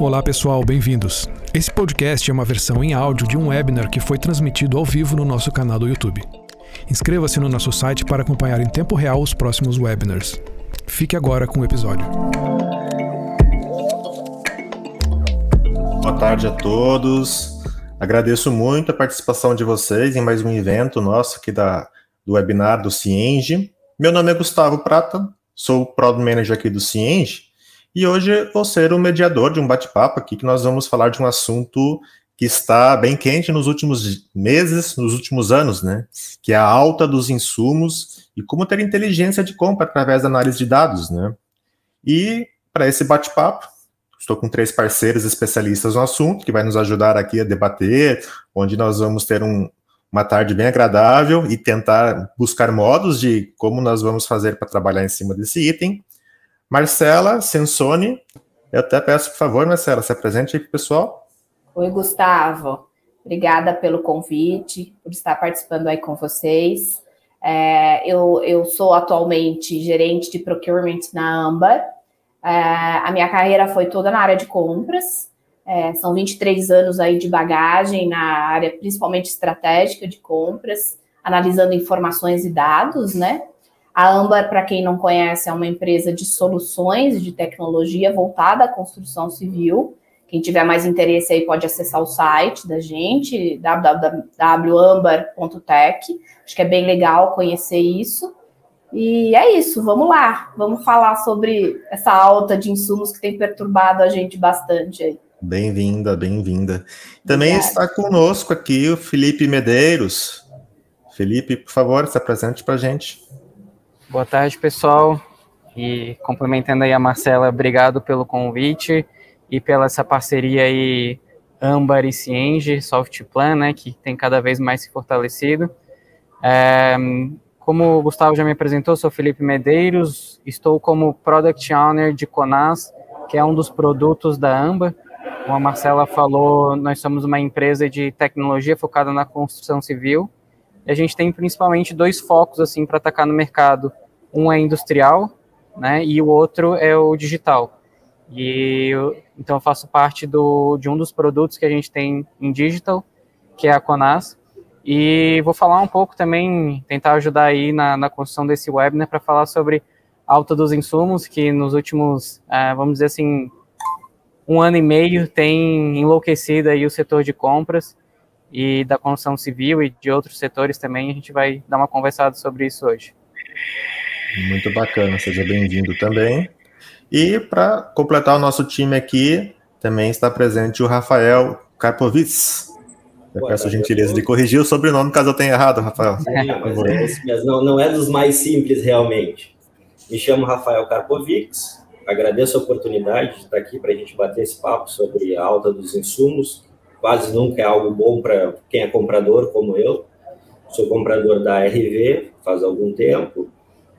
Olá pessoal, bem-vindos. Esse podcast é uma versão em áudio de um webinar que foi transmitido ao vivo no nosso canal do YouTube. Inscreva-se no nosso site para acompanhar em tempo real os próximos webinars. Fique agora com o episódio. Boa tarde a todos. Agradeço muito a participação de vocês em mais um evento nosso aqui da, do webinar do Cienge. Meu nome é Gustavo Prata, sou o Product Manager aqui do Cienge e hoje vou ser o mediador de um bate-papo aqui que nós vamos falar de um assunto que está bem quente nos últimos meses, nos últimos anos, né? Que é a alta dos insumos e como ter inteligência de compra através da análise de dados, né? E para esse bate-papo, estou com três parceiros especialistas no assunto que vai nos ajudar aqui a debater, onde nós vamos ter um, uma tarde bem agradável e tentar buscar modos de como nós vamos fazer para trabalhar em cima desse item. Marcela Sensoni, eu até peço, por favor, Marcela, se apresente aí para o pessoal. Oi, Gustavo. Obrigada pelo convite, por estar participando aí com vocês. É, eu, eu sou atualmente gerente de procurement na Ambar. É, a minha carreira foi toda na área de compras. É, são 23 anos aí de bagagem na área principalmente estratégica de compras, analisando informações e dados, né? A Ambar, para quem não conhece, é uma empresa de soluções de tecnologia voltada à construção civil. Quem tiver mais interesse aí pode acessar o site da gente, www.ambar.tech. Acho que é bem legal conhecer isso. E é isso, vamos lá. Vamos falar sobre essa alta de insumos que tem perturbado a gente bastante aí. Bem-vinda, bem-vinda. Também está conosco aqui o Felipe Medeiros. Felipe, por favor, se apresente para a gente. Boa tarde, pessoal. E complementando aí a Marcela, obrigado pelo convite e pela essa parceria aí Ambar e Cienge, Softplan, né, que tem cada vez mais se fortalecido. É, como o Gustavo já me apresentou, sou Felipe Medeiros, estou como Product Owner de Conas, que é um dos produtos da Ambar. Como a Marcela falou, nós somos uma empresa de tecnologia focada na construção civil, e a gente tem principalmente dois focos assim para atacar no mercado. Um é industrial, né, e o outro é o digital. E eu, então eu faço parte do, de um dos produtos que a gente tem em digital, que é a Conas. E vou falar um pouco também, tentar ajudar aí na, na construção desse webinar para falar sobre alta dos insumos, que nos últimos, é, vamos dizer assim, um ano e meio tem enlouquecido aí o setor de compras e da construção civil e de outros setores também. A gente vai dar uma conversada sobre isso hoje. Muito bacana, seja bem-vindo também. E para completar o nosso time aqui, também está presente o Rafael Karpovitz. Eu peço a gentileza de corrigir o sobrenome caso eu tenha errado, Rafael. É não, não é dos mais simples, realmente. Me chamo Rafael Karpovitz, agradeço a oportunidade de estar aqui para a gente bater esse papo sobre a alta dos insumos quase nunca é algo bom para quem é comprador, como eu. Sou comprador da RV faz algum tempo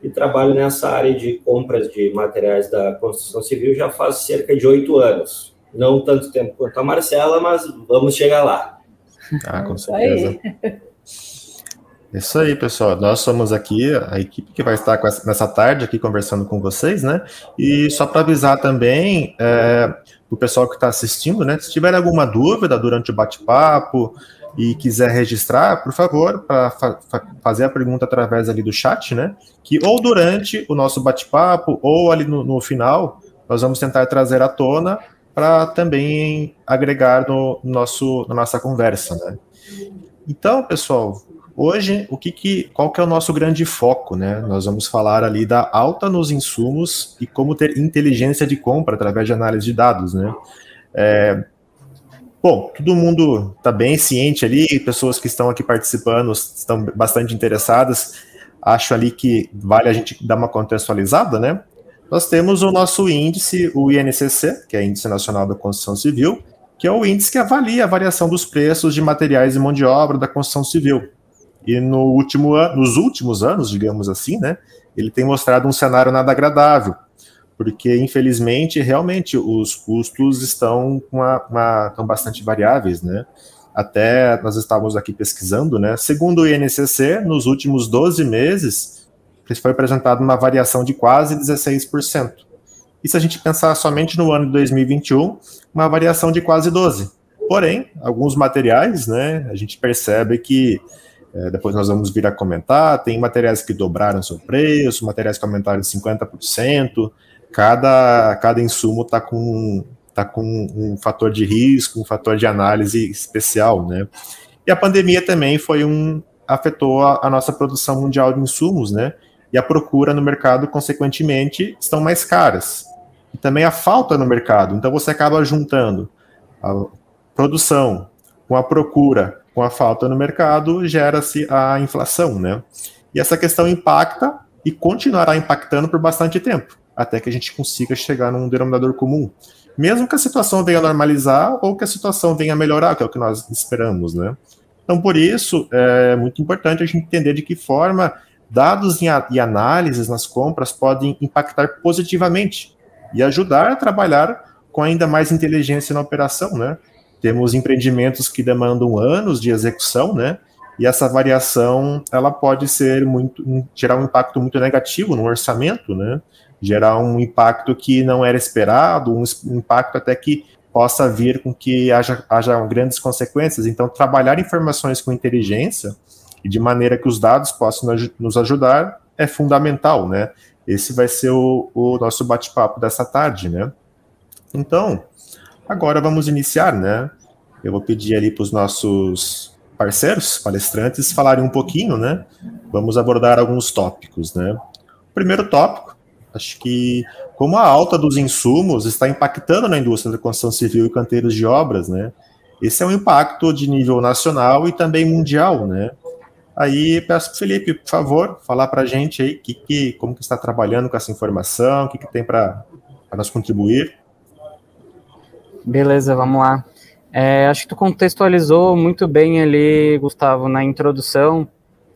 e trabalho nessa área de compras de materiais da construção civil já faz cerca de oito anos. Não tanto tempo quanto a Marcela, mas vamos chegar lá. Ah, com certeza. Isso aí, pessoal. Nós somos aqui a equipe que vai estar essa, nessa tarde aqui conversando com vocês, né? E só para avisar também é, o pessoal que está assistindo, né? Se tiver alguma dúvida durante o bate-papo e quiser registrar, por favor, para fa fazer a pergunta através ali do chat, né? Que ou durante o nosso bate-papo ou ali no, no final, nós vamos tentar trazer à tona para também agregar no nosso na nossa conversa, né? Então, pessoal, Hoje, o que, que qual que é o nosso grande foco, né? Nós vamos falar ali da alta nos insumos e como ter inteligência de compra através de análise de dados, né? É, bom, todo mundo está bem ciente ali, pessoas que estão aqui participando estão bastante interessadas. Acho ali que vale a gente dar uma contextualizada, né? Nós temos o nosso índice, o INCC, que é Índice Nacional da Construção Civil, que é o índice que avalia a variação dos preços de materiais e mão de obra da construção civil. E no último nos últimos anos, digamos assim, né, ele tem mostrado um cenário nada agradável, porque infelizmente realmente os custos estão uma, uma, estão bastante variáveis, né? Até nós estávamos aqui pesquisando, né? Segundo o INCC, nos últimos 12 meses foi apresentada uma variação de quase 16%. e se a gente pensar somente no ano de 2021, uma variação de quase 12. Porém, alguns materiais, né, a gente percebe que é, depois nós vamos vir a comentar, tem materiais que dobraram seu preço, materiais que aumentaram 50%, cada, cada insumo está com, tá com um fator de risco, um fator de análise especial, né? E a pandemia também foi um afetou a, a nossa produção mundial de insumos, né? E a procura no mercado, consequentemente, estão mais caras. E também a falta no mercado. Então você acaba juntando a produção com a procura, com a falta no mercado, gera-se a inflação, né? E essa questão impacta e continuará impactando por bastante tempo, até que a gente consiga chegar num denominador comum. Mesmo que a situação venha normalizar ou que a situação venha melhorar, que é o que nós esperamos, né? Então, por isso, é muito importante a gente entender de que forma dados e análises nas compras podem impactar positivamente e ajudar a trabalhar com ainda mais inteligência na operação, né? Temos empreendimentos que demandam anos de execução, né? E essa variação, ela pode ser muito gerar um impacto muito negativo no orçamento, né? Gerar um impacto que não era esperado, um impacto até que possa vir com que haja, haja grandes consequências. Então, trabalhar informações com inteligência e de maneira que os dados possam nos ajudar é fundamental, né? Esse vai ser o, o nosso bate-papo dessa tarde, né? Então, agora vamos iniciar, né? Eu vou pedir ali para os nossos parceiros, palestrantes, falarem um pouquinho, né? Vamos abordar alguns tópicos, né? O primeiro tópico, acho que como a alta dos insumos está impactando na indústria da construção civil e canteiros de obras, né? Esse é um impacto de nível nacional e também mundial, né? Aí peço para Felipe, por favor, falar para a gente aí que, que, como que está trabalhando com essa informação, o que, que tem para nos contribuir. Beleza, vamos lá. É, acho que tu contextualizou muito bem ali, Gustavo, na introdução,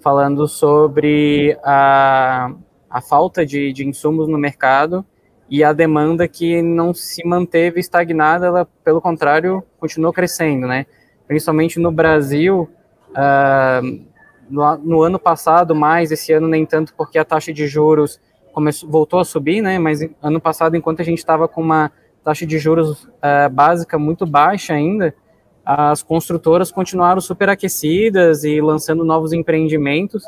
falando sobre a, a falta de, de insumos no mercado e a demanda que não se manteve estagnada, ela, pelo contrário, continuou crescendo, né? Principalmente no Brasil, uh, no, no, ano passado mais, esse ano nem tanto, porque a taxa de juros começou, voltou a subir, né? Mas ano passado, enquanto a gente estava com uma taxa de juros uh, básica muito baixa ainda, as construtoras continuaram superaquecidas e lançando novos empreendimentos.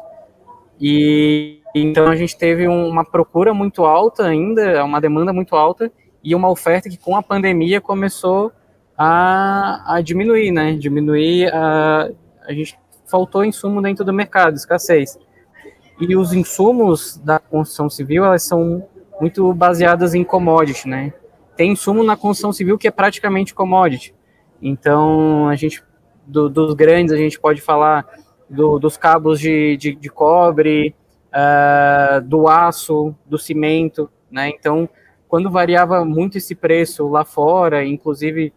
E então a gente teve um, uma procura muito alta ainda, uma demanda muito alta e uma oferta que com a pandemia começou a, a diminuir, né? Diminuir a, a gente faltou insumo dentro do mercado, escassez. E os insumos da construção civil, elas são muito baseadas em commodity, né? Tem insumo na construção civil que é praticamente commodity. Então, a gente, do, dos grandes, a gente pode falar do, dos cabos de, de, de cobre, uh, do aço, do cimento, né? Então, quando variava muito esse preço lá fora, inclusive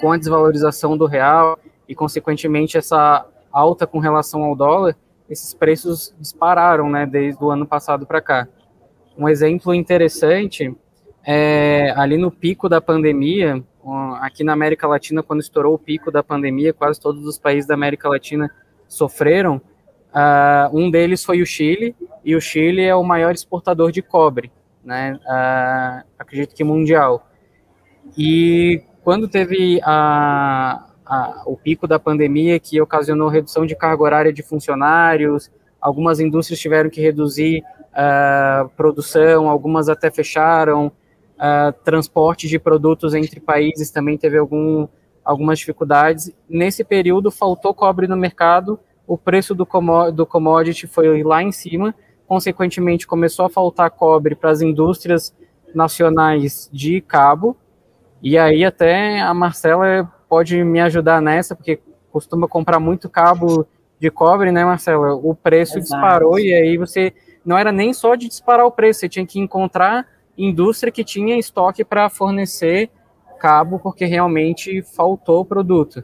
com a desvalorização do real e, consequentemente, essa alta com relação ao dólar, esses preços dispararam, né, desde o ano passado para cá. Um exemplo interessante é ali no pico da pandemia, aqui na América Latina, quando estourou o pico da pandemia, quase todos os países da América Latina sofreram. Uh, um deles foi o Chile, e o Chile é o maior exportador de cobre, né? Uh, acredito que mundial. E quando teve a, a, o pico da pandemia que ocasionou redução de carga horária de funcionários, algumas indústrias tiveram que reduzir uh, produção, algumas até fecharam, uh, transporte de produtos entre países também teve algum, algumas dificuldades. Nesse período faltou cobre no mercado, o preço do, do commodity foi lá em cima, consequentemente começou a faltar cobre para as indústrias nacionais de cabo, e aí até a Marcela pode me ajudar nessa, porque costuma comprar muito cabo de cobre, né, Marcela? O preço Exato. disparou e aí você não era nem só de disparar o preço, você tinha que encontrar indústria que tinha estoque para fornecer cabo, porque realmente faltou produto.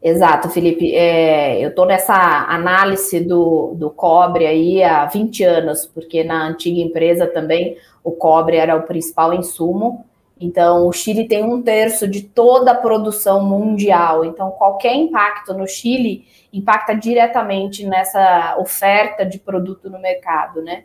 Exato, Felipe. É, eu estou nessa análise do, do cobre aí há 20 anos, porque na antiga empresa também o cobre era o principal insumo. Então, o Chile tem um terço de toda a produção mundial. Então, qualquer impacto no Chile impacta diretamente nessa oferta de produto no mercado, né?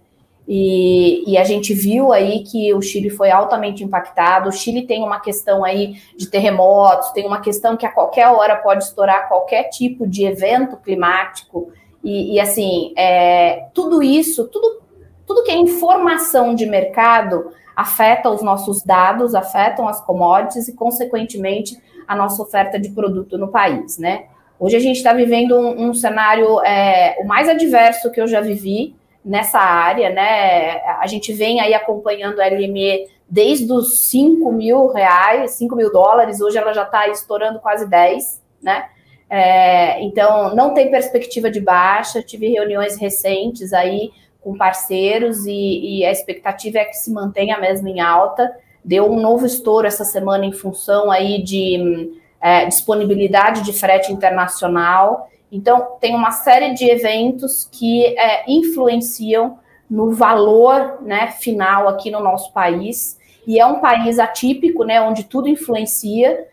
E, e, a gente viu aí que o Chile foi altamente impactado. O Chile tem uma questão aí de terremotos, tem uma questão que a qualquer hora pode estourar qualquer tipo de evento climático. E, e assim, é, tudo isso, tudo, tudo que é informação de mercado afeta os nossos dados, afetam as commodities e, consequentemente, a nossa oferta de produto no país, né? Hoje a gente está vivendo um, um cenário é, o mais adverso que eu já vivi nessa área, né? A gente vem aí acompanhando a LME desde os 5 mil reais, 5 mil dólares, hoje ela já está estourando quase 10, né? É, então, não tem perspectiva de baixa. Tive reuniões recentes aí com parceiros e, e, a expectativa é que se mantenha mesmo em alta. Deu um novo estouro essa semana em função aí de é, disponibilidade de frete internacional. Então, tem uma série de eventos que é, influenciam no valor né, final aqui no nosso país. E é um país atípico, né, onde tudo influencia.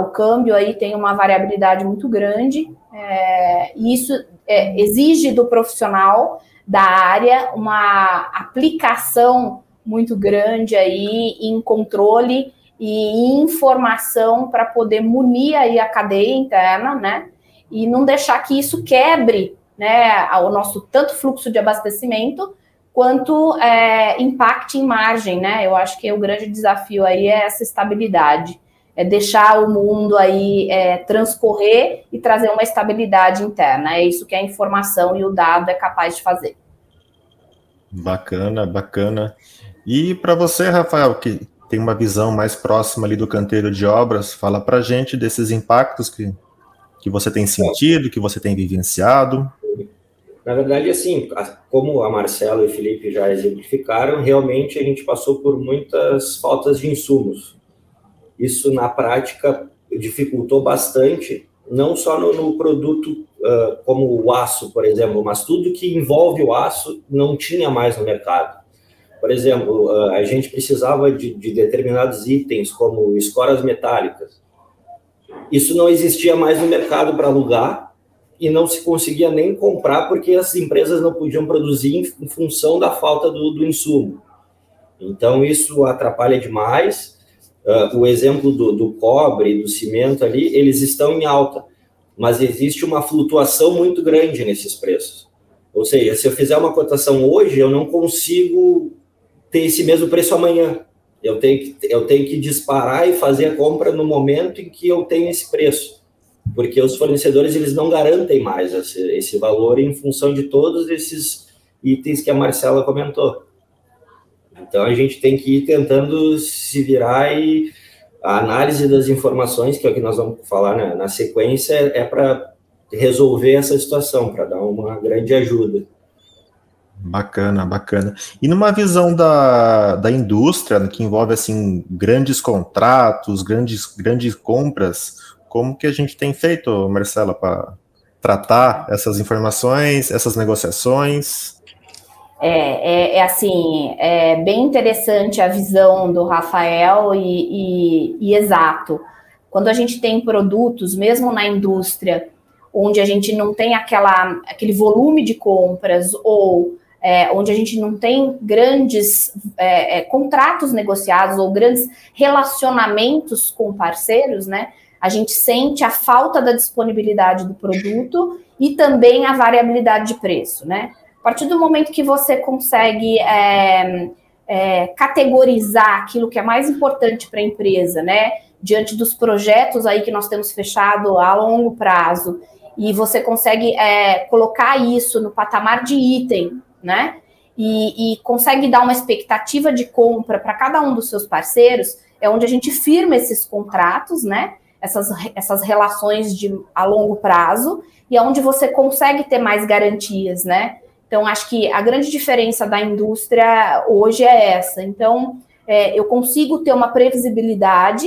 O câmbio aí tem uma variabilidade muito grande. É, e isso é, exige do profissional da área uma aplicação muito grande aí em controle e informação para poder munir aí a cadeia interna, né? E não deixar que isso quebre né, o nosso tanto fluxo de abastecimento quanto é, impacte em margem, né? Eu acho que o grande desafio aí é essa estabilidade, é deixar o mundo aí é, transcorrer e trazer uma estabilidade interna. É isso que a informação e o dado é capaz de fazer. Bacana, bacana. E para você, Rafael, que tem uma visão mais próxima ali do canteiro de obras, fala para gente desses impactos que que você tem sentido, que você tem vivenciado? Na verdade, assim, como a Marcela e o Felipe já exemplificaram, realmente a gente passou por muitas faltas de insumos. Isso, na prática, dificultou bastante, não só no, no produto uh, como o aço, por exemplo, mas tudo que envolve o aço não tinha mais no mercado. Por exemplo, uh, a gente precisava de, de determinados itens, como escoras metálicas, isso não existia mais no mercado para alugar e não se conseguia nem comprar porque as empresas não podiam produzir em função da falta do, do insumo. Então, isso atrapalha demais. Uh, o exemplo do, do cobre, do cimento ali, eles estão em alta, mas existe uma flutuação muito grande nesses preços. Ou seja, se eu fizer uma cotação hoje, eu não consigo ter esse mesmo preço amanhã. Eu tenho, que, eu tenho que disparar e fazer a compra no momento em que eu tenho esse preço, porque os fornecedores eles não garantem mais esse, esse valor em função de todos esses itens que a Marcela comentou. Então a gente tem que ir tentando se virar e a análise das informações, que é o que nós vamos falar na, na sequência, é para resolver essa situação, para dar uma grande ajuda. Bacana, bacana. E numa visão da, da indústria, que envolve assim grandes contratos, grandes, grandes compras, como que a gente tem feito, Marcela, para tratar essas informações, essas negociações? É, é, é, assim, é bem interessante a visão do Rafael e, e, e exato. Quando a gente tem produtos, mesmo na indústria, onde a gente não tem aquela, aquele volume de compras ou é, onde a gente não tem grandes é, é, contratos negociados ou grandes relacionamentos com parceiros, né? A gente sente a falta da disponibilidade do produto e também a variabilidade de preço, né? A partir do momento que você consegue é, é, categorizar aquilo que é mais importante para a empresa, né? Diante dos projetos aí que nós temos fechado a longo prazo, e você consegue é, colocar isso no patamar de item né? E, e consegue dar uma expectativa de compra para cada um dos seus parceiros, é onde a gente firma esses contratos, né? Essas, essas relações de a longo prazo, e é onde você consegue ter mais garantias, né? Então, acho que a grande diferença da indústria hoje é essa. Então, é, eu consigo ter uma previsibilidade,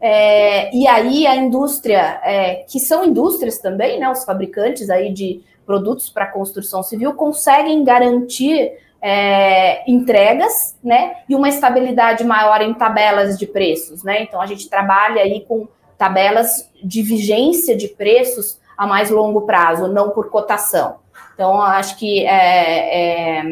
é, e aí a indústria, é, que são indústrias também, né? Os fabricantes aí de produtos para construção civil conseguem garantir é, entregas, né, e uma estabilidade maior em tabelas de preços, né? Então a gente trabalha aí com tabelas de vigência de preços a mais longo prazo, não por cotação. Então acho que é, é,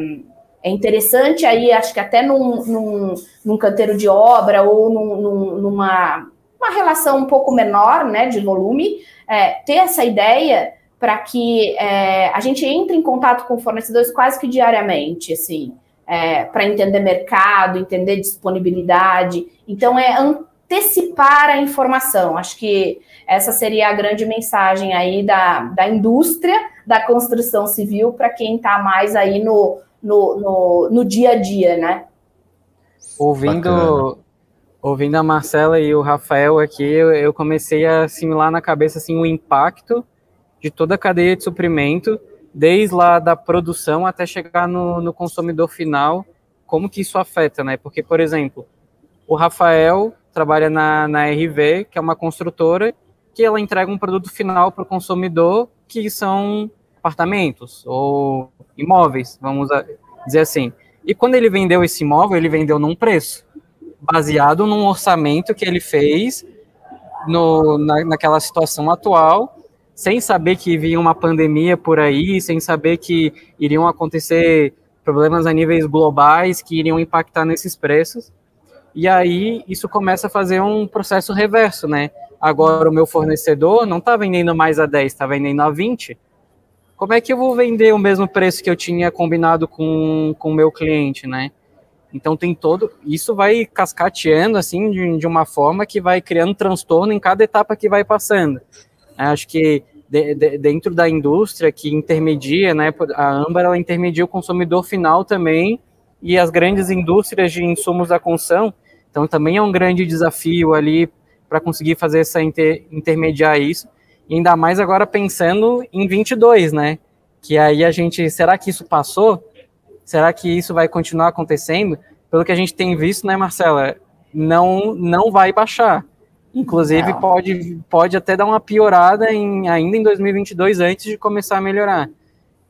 é interessante aí, acho que até num, num, num canteiro de obra ou num, num, numa uma relação um pouco menor, né, de volume, é, ter essa ideia para que é, a gente entre em contato com fornecedores quase que diariamente, assim, é, para entender mercado, entender disponibilidade. Então, é antecipar a informação. Acho que essa seria a grande mensagem aí da, da indústria da construção civil para quem está mais aí no, no, no, no, dia a dia, né? Ouvindo, ouvindo a Marcela e o Rafael aqui, eu, eu comecei a assimilar na cabeça assim, o impacto de toda a cadeia de suprimento, desde lá da produção até chegar no, no consumidor final, como que isso afeta, né? Porque, por exemplo, o Rafael trabalha na, na RV, que é uma construtora, que ela entrega um produto final para o consumidor, que são apartamentos ou imóveis, vamos dizer assim. E quando ele vendeu esse imóvel, ele vendeu num preço, baseado num orçamento que ele fez no, na, naquela situação atual sem saber que vinha uma pandemia por aí, sem saber que iriam acontecer problemas a níveis globais que iriam impactar nesses preços. E aí isso começa a fazer um processo reverso, né? Agora o meu fornecedor não está vendendo mais a 10, está vendendo a 20. Como é que eu vou vender o mesmo preço que eu tinha combinado com o meu cliente, né? Então tem todo. Isso vai cascateando assim de, de uma forma que vai criando transtorno em cada etapa que vai passando. Acho que de, de, dentro da indústria que intermedia, né, a Amber ela intermedia o consumidor final também e as grandes indústrias de insumos da construção. Então também é um grande desafio ali para conseguir fazer essa inter, intermediar isso. E ainda mais agora pensando em 22, né? Que aí a gente, será que isso passou? Será que isso vai continuar acontecendo? Pelo que a gente tem visto, né, Marcela, não não vai baixar. Inclusive, pode, pode até dar uma piorada em, ainda em 2022 antes de começar a melhorar.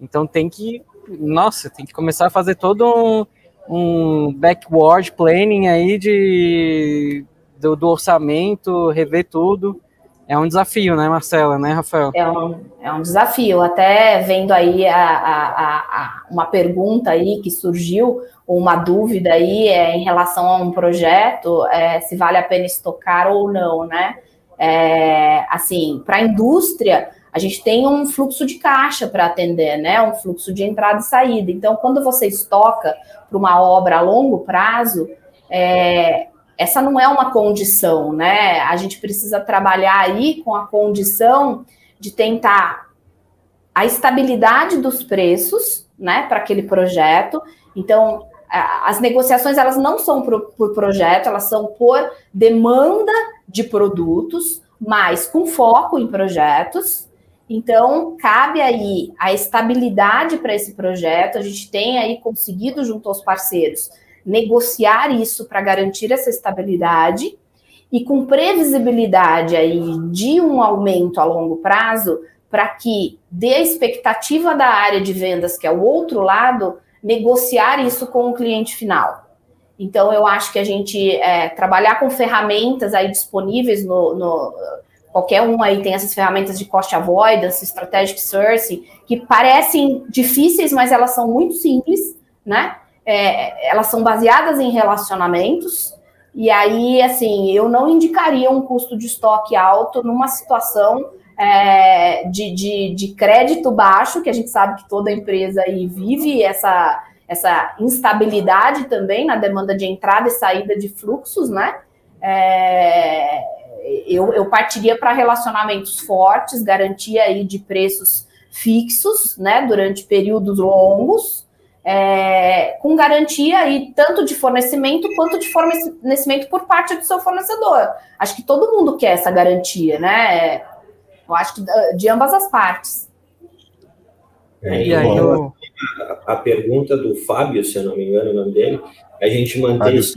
Então, tem que, nossa, tem que começar a fazer todo um, um backward planning aí de, do, do orçamento, rever tudo. É um desafio, né, Marcela, né, Rafael? É um, é um desafio. Até vendo aí a, a, a, uma pergunta aí que surgiu, uma dúvida aí é, em relação a um projeto, é, se vale a pena estocar ou não, né? É, assim, para a indústria, a gente tem um fluxo de caixa para atender, né? Um fluxo de entrada e saída. Então, quando você estoca para uma obra a longo prazo, é, essa não é uma condição, né? A gente precisa trabalhar aí com a condição de tentar a estabilidade dos preços, né, para aquele projeto. Então, as negociações elas não são por, por projeto, elas são por demanda de produtos, mas com foco em projetos. Então, cabe aí a estabilidade para esse projeto. A gente tem aí conseguido, junto aos parceiros, negociar isso para garantir essa estabilidade e com previsibilidade aí de um aumento a longo prazo, para que dê a expectativa da área de vendas, que é o outro lado, negociar isso com o cliente final. Então, eu acho que a gente é, trabalhar com ferramentas aí disponíveis no, no, qualquer um aí tem essas ferramentas de cost avoidance, strategic sourcing, que parecem difíceis, mas elas são muito simples, né? É, elas são baseadas em relacionamentos, e aí, assim, eu não indicaria um custo de estoque alto numa situação é, de, de, de, crédito baixo, que a gente sabe que toda empresa aí vive essa, essa instabilidade também na demanda de entrada e saída de fluxos, né? É, eu, eu partiria para relacionamentos fortes, garantia aí de preços fixos, né, durante períodos longos, é, com garantia aí tanto de fornecimento quanto de fornecimento por parte do seu fornecedor. Acho que todo mundo quer essa garantia, né? Eu acho que de ambas as partes. É, e aí, eu... a, a, pergunta do Fábio, se eu não me engano o nome dele, a gente mantém isso.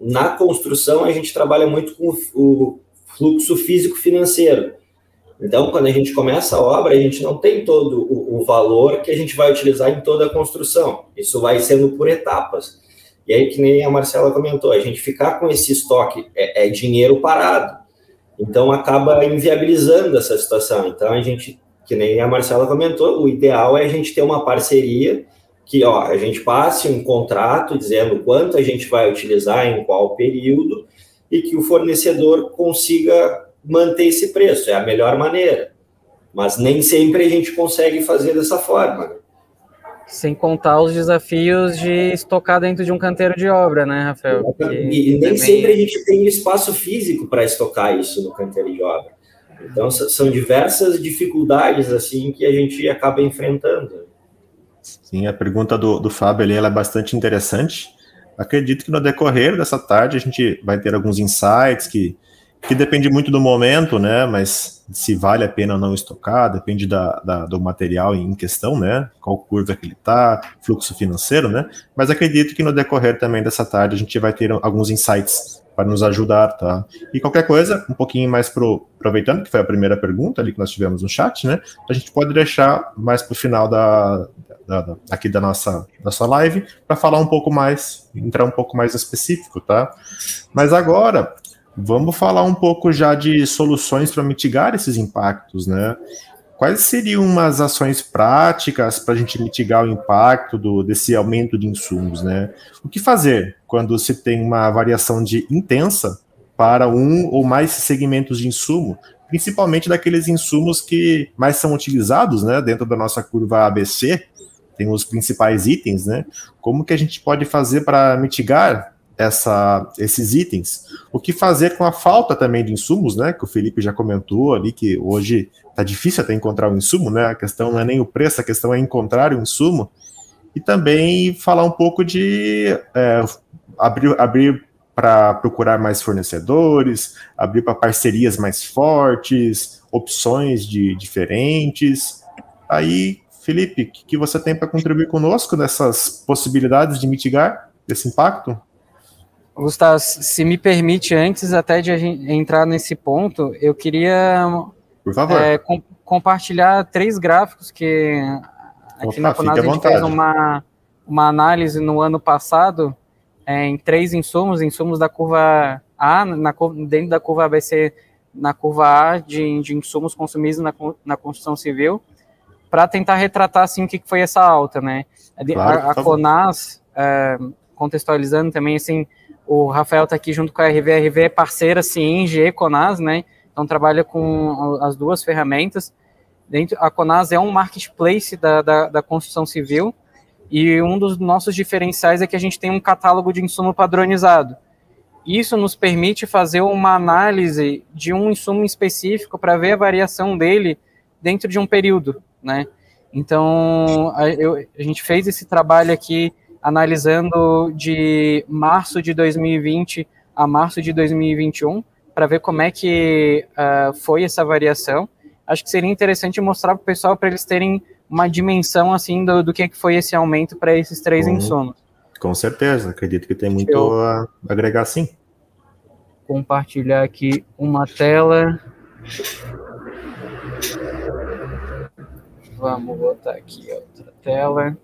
Na construção, a gente trabalha muito com o, o fluxo físico-financeiro. Então, quando a gente começa a obra, a gente não tem todo o, o, valor que a gente vai utilizar em toda a construção. Isso vai sendo por etapas. E aí, que nem a Marcela comentou, a gente ficar com esse estoque é, é dinheiro parado. Então, acaba inviabilizando essa situação. Então, a gente, que nem a Marcela comentou, o ideal é a gente ter uma parceria que ó, a gente passe um contrato dizendo quanto a gente vai utilizar em qual período e que o fornecedor consiga manter esse preço. É a melhor maneira. Mas nem sempre a gente consegue fazer dessa forma. Né? Sem contar os desafios de estocar dentro de um canteiro de obra, né, Rafael? E, e nem também... sempre a gente tem espaço físico para estocar isso no canteiro de obra. Então, são diversas dificuldades assim que a gente acaba enfrentando. Sim, a pergunta do, do Fábio ali ela é bastante interessante. Acredito que no decorrer dessa tarde a gente vai ter alguns insights que que depende muito do momento, né? Mas se vale a pena ou não estocar, depende da, da, do material em questão, né? Qual curva que ele tá, fluxo financeiro, né? Mas acredito que no decorrer também dessa tarde a gente vai ter alguns insights para nos ajudar, tá? E qualquer coisa, um pouquinho mais pro, aproveitando que foi a primeira pergunta ali que nós tivemos no chat, né? A gente pode deixar mais para o final da, da, da, aqui da nossa, sua live para falar um pouco mais, entrar um pouco mais específico, tá? Mas agora Vamos falar um pouco já de soluções para mitigar esses impactos, né? Quais seriam umas ações práticas para a gente mitigar o impacto do, desse aumento de insumos, né? O que fazer quando se tem uma variação de intensa para um ou mais segmentos de insumo, principalmente daqueles insumos que mais são utilizados, né, dentro da nossa curva ABC, tem os principais itens, né? Como que a gente pode fazer para mitigar essa, esses itens. O que fazer com a falta também de insumos, né? Que o Felipe já comentou ali, que hoje está difícil até encontrar um insumo, né? A questão não é nem o preço, a questão é encontrar o um insumo. E também falar um pouco de é, abrir, abrir para procurar mais fornecedores, abrir para parcerias mais fortes, opções de diferentes. Aí, Felipe, o que, que você tem para contribuir conosco nessas possibilidades de mitigar esse impacto? Gustavo, se me permite, antes até de entrar nesse ponto, eu queria é, com, compartilhar três gráficos que aqui Opa, na Conas a gente fez uma, uma análise no ano passado é, em três insumos, insumos da curva A, na, dentro da curva ABC, na curva A de, de insumos consumidos na, na construção civil, para tentar retratar assim o que foi essa alta, né? Claro, a, a Conas, é, contextualizando também assim, o Rafael está aqui junto com a RV. A RV é parceira Cienge e Conas, né? Então trabalha com as duas ferramentas. Dentro, a Conas é um marketplace da, da, da, construção civil e um dos nossos diferenciais é que a gente tem um catálogo de insumo padronizado. Isso nos permite fazer uma análise de um insumo específico para ver a variação dele dentro de um período, né? Então, a, eu, a gente fez esse trabalho aqui analisando de março de 2020 a março de 2021, para ver como é que uh, foi essa variação. Acho que seria interessante mostrar para o pessoal, para eles terem uma dimensão assim do, do que, é que foi esse aumento para esses três uhum. insumos. Com certeza, acredito que tem muito Eu a agregar sim. Compartilhar aqui uma tela. Vamos botar aqui outra tela.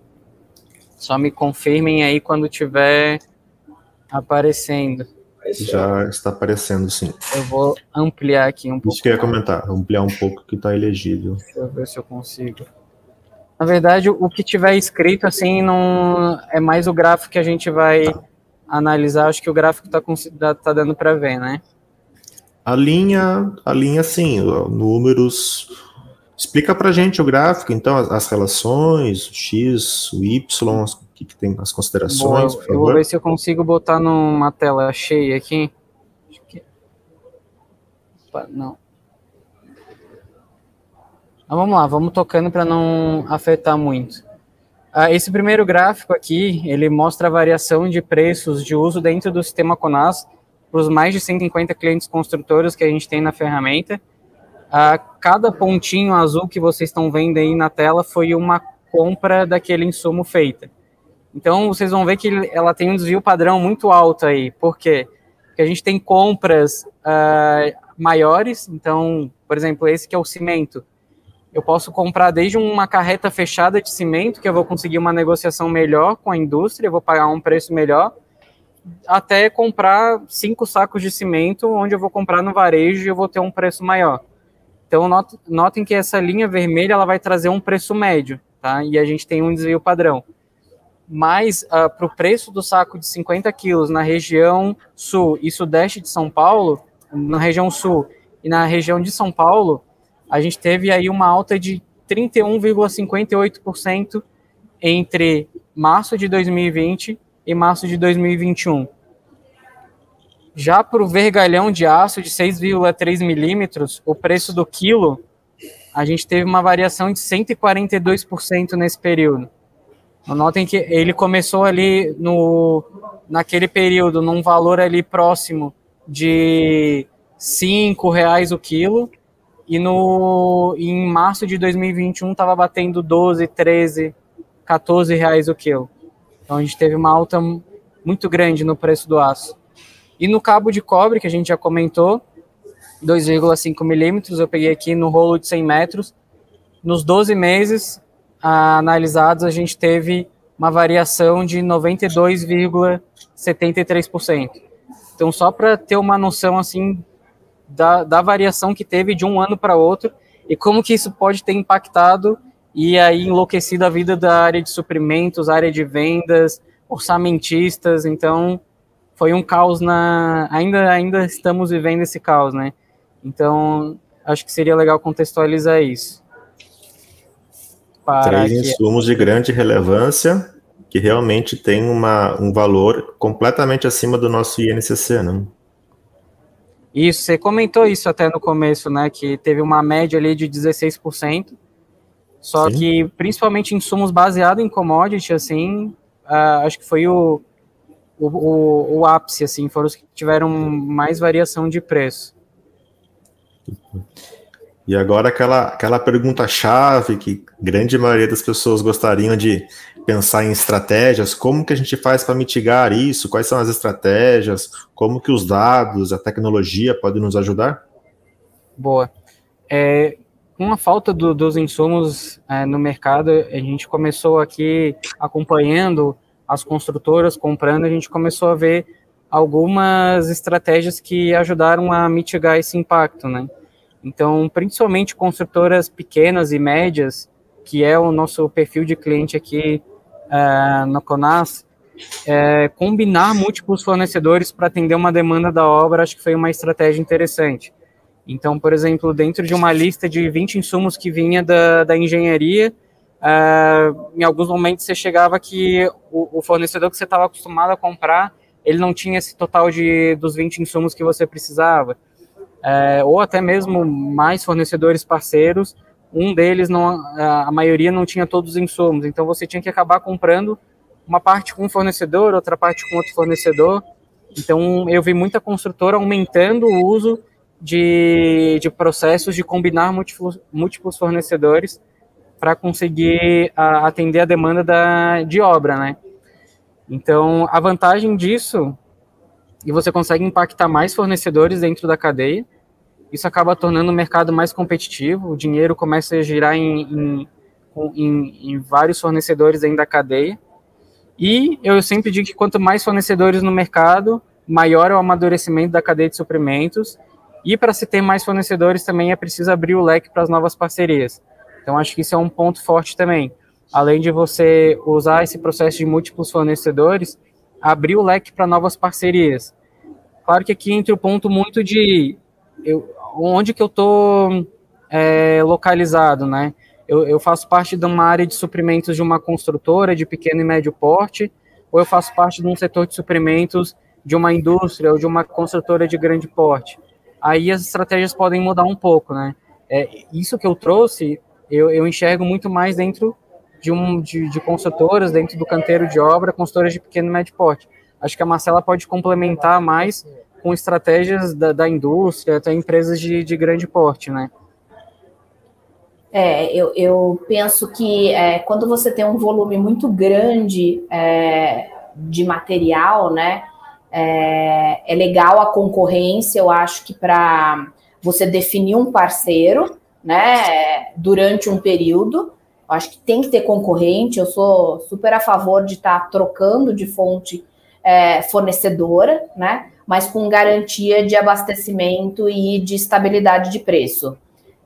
Só me confirmem aí quando tiver aparecendo. Já está aparecendo, sim. Eu vou ampliar aqui um pouco. Isso que eu ia comentar, ampliar um pouco que está elegível. Deixa eu ver se eu consigo. Na verdade, o que tiver escrito assim não é mais o gráfico que a gente vai tá. analisar. Acho que o gráfico está tá dando para ver, né? A linha, a linha sim, números Explica para gente o gráfico, então, as, as, relações, o X, o Y, o que, que tem as considerações, Boa, Eu vou ver se eu consigo botar numa tela cheia aqui. Não. Então, vamos lá, vamos tocando para não afetar muito. Ah, esse primeiro gráfico aqui, ele mostra a variação de preços de uso dentro do sistema Conas para os mais de 150 clientes construtores que a gente tem na ferramenta a cada pontinho azul que vocês estão vendo aí na tela foi uma compra daquele insumo feita. Então, vocês vão ver que ela tem um desvio padrão muito alto aí. Por quê? Porque a gente tem compras uh, maiores. Então, por exemplo, esse que é o cimento. Eu posso comprar desde uma carreta fechada de cimento, que eu vou conseguir uma negociação melhor com a indústria, eu vou pagar um preço melhor, até comprar cinco sacos de cimento, onde eu vou comprar no varejo e eu vou ter um preço maior. Então, notem que essa linha vermelha ela vai trazer um preço médio, tá? E a gente tem um desvio padrão. mas uh, para o preço do saco de 50 quilos na região sul e sudeste de São Paulo, na região sul e na região de São Paulo, a gente teve aí uma alta de 31,58% entre março de 2020 e março de 2021. Já para o vergalhão de aço de 6,3 milímetros, o preço do quilo, a gente teve uma variação de 142% nesse período. Notem que ele começou ali no, naquele período num valor ali próximo de cinco reais o quilo e no em março de 2021 estava batendo 12, 13, 14 reais o quilo. Então a gente teve uma alta muito grande no preço do aço. E no cabo de cobre, que a gente já comentou, 2,5 milímetros, eu peguei aqui no rolo de 100 metros. Nos 12 meses, analisados, a gente teve uma variação de 92,73%. Então, só para ter uma noção assim da, da variação que teve de um ano para outro e como que isso pode ter impactado e aí enlouquecido a vida da área de suprimentos, área de vendas, orçamentistas. Então, foi um caos na. Ainda, ainda estamos vivendo esse caos, né? Então, acho que seria legal contextualizar isso para Três que... insumos de grande relevância que realmente tem uma, um valor completamente acima do nosso INCC, né? Isso, você comentou isso até no começo, né? Que teve uma média ali de 16%. Só Sim. que, principalmente insumos baseados em commodity, assim, uh, acho que foi o, o, o, o, ápice, assim, foram os que tiveram mais variação de preço. E agora aquela, aquela pergunta-chave que grande maioria das pessoas gostariam de pensar em estratégias, como que a gente faz para mitigar isso? Quais são as estratégias? Como que os dados, a tecnologia podem nos ajudar? Boa. É, com a falta do, dos insumos é, no mercado, a gente começou aqui acompanhando as construtoras comprando, a gente começou a ver algumas estratégias que ajudaram a mitigar esse impacto, né? Então, principalmente construtoras pequenas e médias, que é o nosso perfil de cliente aqui uh, no Conas, é, combinar múltiplos fornecedores para atender uma demanda da obra, acho que foi uma estratégia interessante. Então, por exemplo, dentro de uma lista de 20 insumos que vinha da, da engenharia, uh, em alguns momentos você chegava que o, o fornecedor que você estava acostumado a comprar, ele não tinha esse total de dos 20 insumos que você precisava. É, ou até mesmo mais fornecedores parceiros, um deles, não, a maioria não tinha todos os insumos, então você tinha que acabar comprando uma parte com um fornecedor, outra parte com outro fornecedor. Então eu vi muita construtora aumentando o uso de, de processos de combinar múltiplos, múltiplos fornecedores para conseguir a, atender a demanda da, de obra, né? Então a vantagem disso e você consegue impactar mais fornecedores dentro da cadeia. Isso acaba tornando o mercado mais competitivo, o dinheiro começa a girar em, em, em, em vários fornecedores dentro da cadeia. E eu sempre digo que quanto mais fornecedores no mercado, maior é o amadurecimento da cadeia de suprimentos. E para se ter mais fornecedores também é preciso abrir o leque para as novas parcerias. Então acho que isso é um ponto forte também. Além de você usar esse processo de múltiplos fornecedores, abrir o leque para novas parcerias. Claro que aqui entra o ponto muito de eu, onde que eu estou é, localizado, né? Eu, eu, faço parte de uma área de suprimentos de uma construtora de pequeno e médio porte, ou eu faço parte de um setor de suprimentos de uma indústria ou de uma construtora de grande porte. Aí as estratégias podem mudar um pouco, né? É, isso que eu trouxe, eu, eu enxergo muito mais dentro de, um, de, de construtoras dentro do canteiro de obra, consultoras de pequeno e médio porte. Acho que a Marcela pode complementar mais com estratégias da, da indústria, até empresas de, de grande porte, né? É, eu, eu penso que é, quando você tem um volume muito grande é, de material, né, é, é, legal a concorrência. Eu acho que para você definir um parceiro, né, durante um período, acho que tem que ter concorrente. Eu sou super a favor de estar tá trocando de fonte é, fornecedora, né? Mas com garantia de abastecimento e de estabilidade de preço.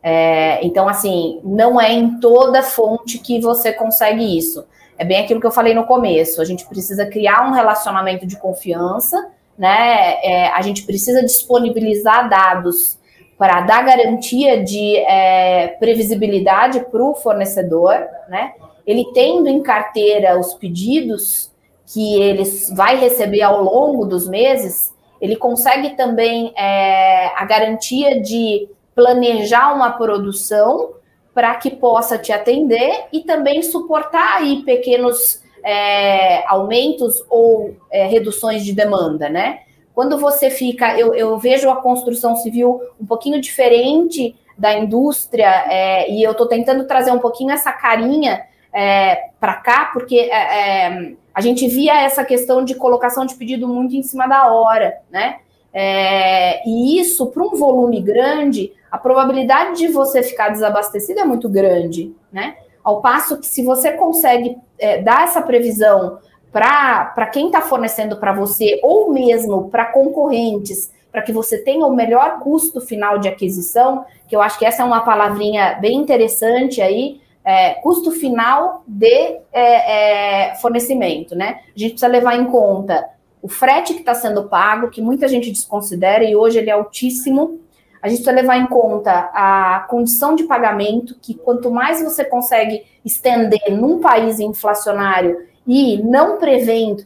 É, então, assim, não é em toda fonte que você consegue isso. É bem aquilo que eu falei no começo. A gente precisa criar um relacionamento de confiança, né? É, a gente precisa disponibilizar dados para dar garantia de é, previsibilidade para o fornecedor, né? Ele tendo em carteira os pedidos que ele vai receber ao longo dos meses, ele consegue também é, a garantia de planejar uma produção para que possa te atender e também suportar aí pequenos é, aumentos ou é, reduções de demanda, né? Quando você fica, eu, eu, vejo a construção civil um pouquinho diferente da indústria é, e eu estou tentando trazer um pouquinho essa carinha é, para cá, porque é, é, a gente via essa questão de colocação de pedido muito em cima da hora, né? É, e isso, para um volume grande, a probabilidade de você ficar desabastecido é muito grande, né? Ao passo que se você consegue é, dar essa previsão para quem está fornecendo para você, ou mesmo para concorrentes, para que você tenha o melhor custo final de aquisição, que eu acho que essa é uma palavrinha bem interessante aí, é, custo final de é, é, fornecimento, né? A gente precisa levar em conta o frete que está sendo pago, que muita gente desconsidera e hoje ele é altíssimo. A gente precisa levar em conta a condição de pagamento, que quanto mais você consegue estender num país inflacionário e não prevendo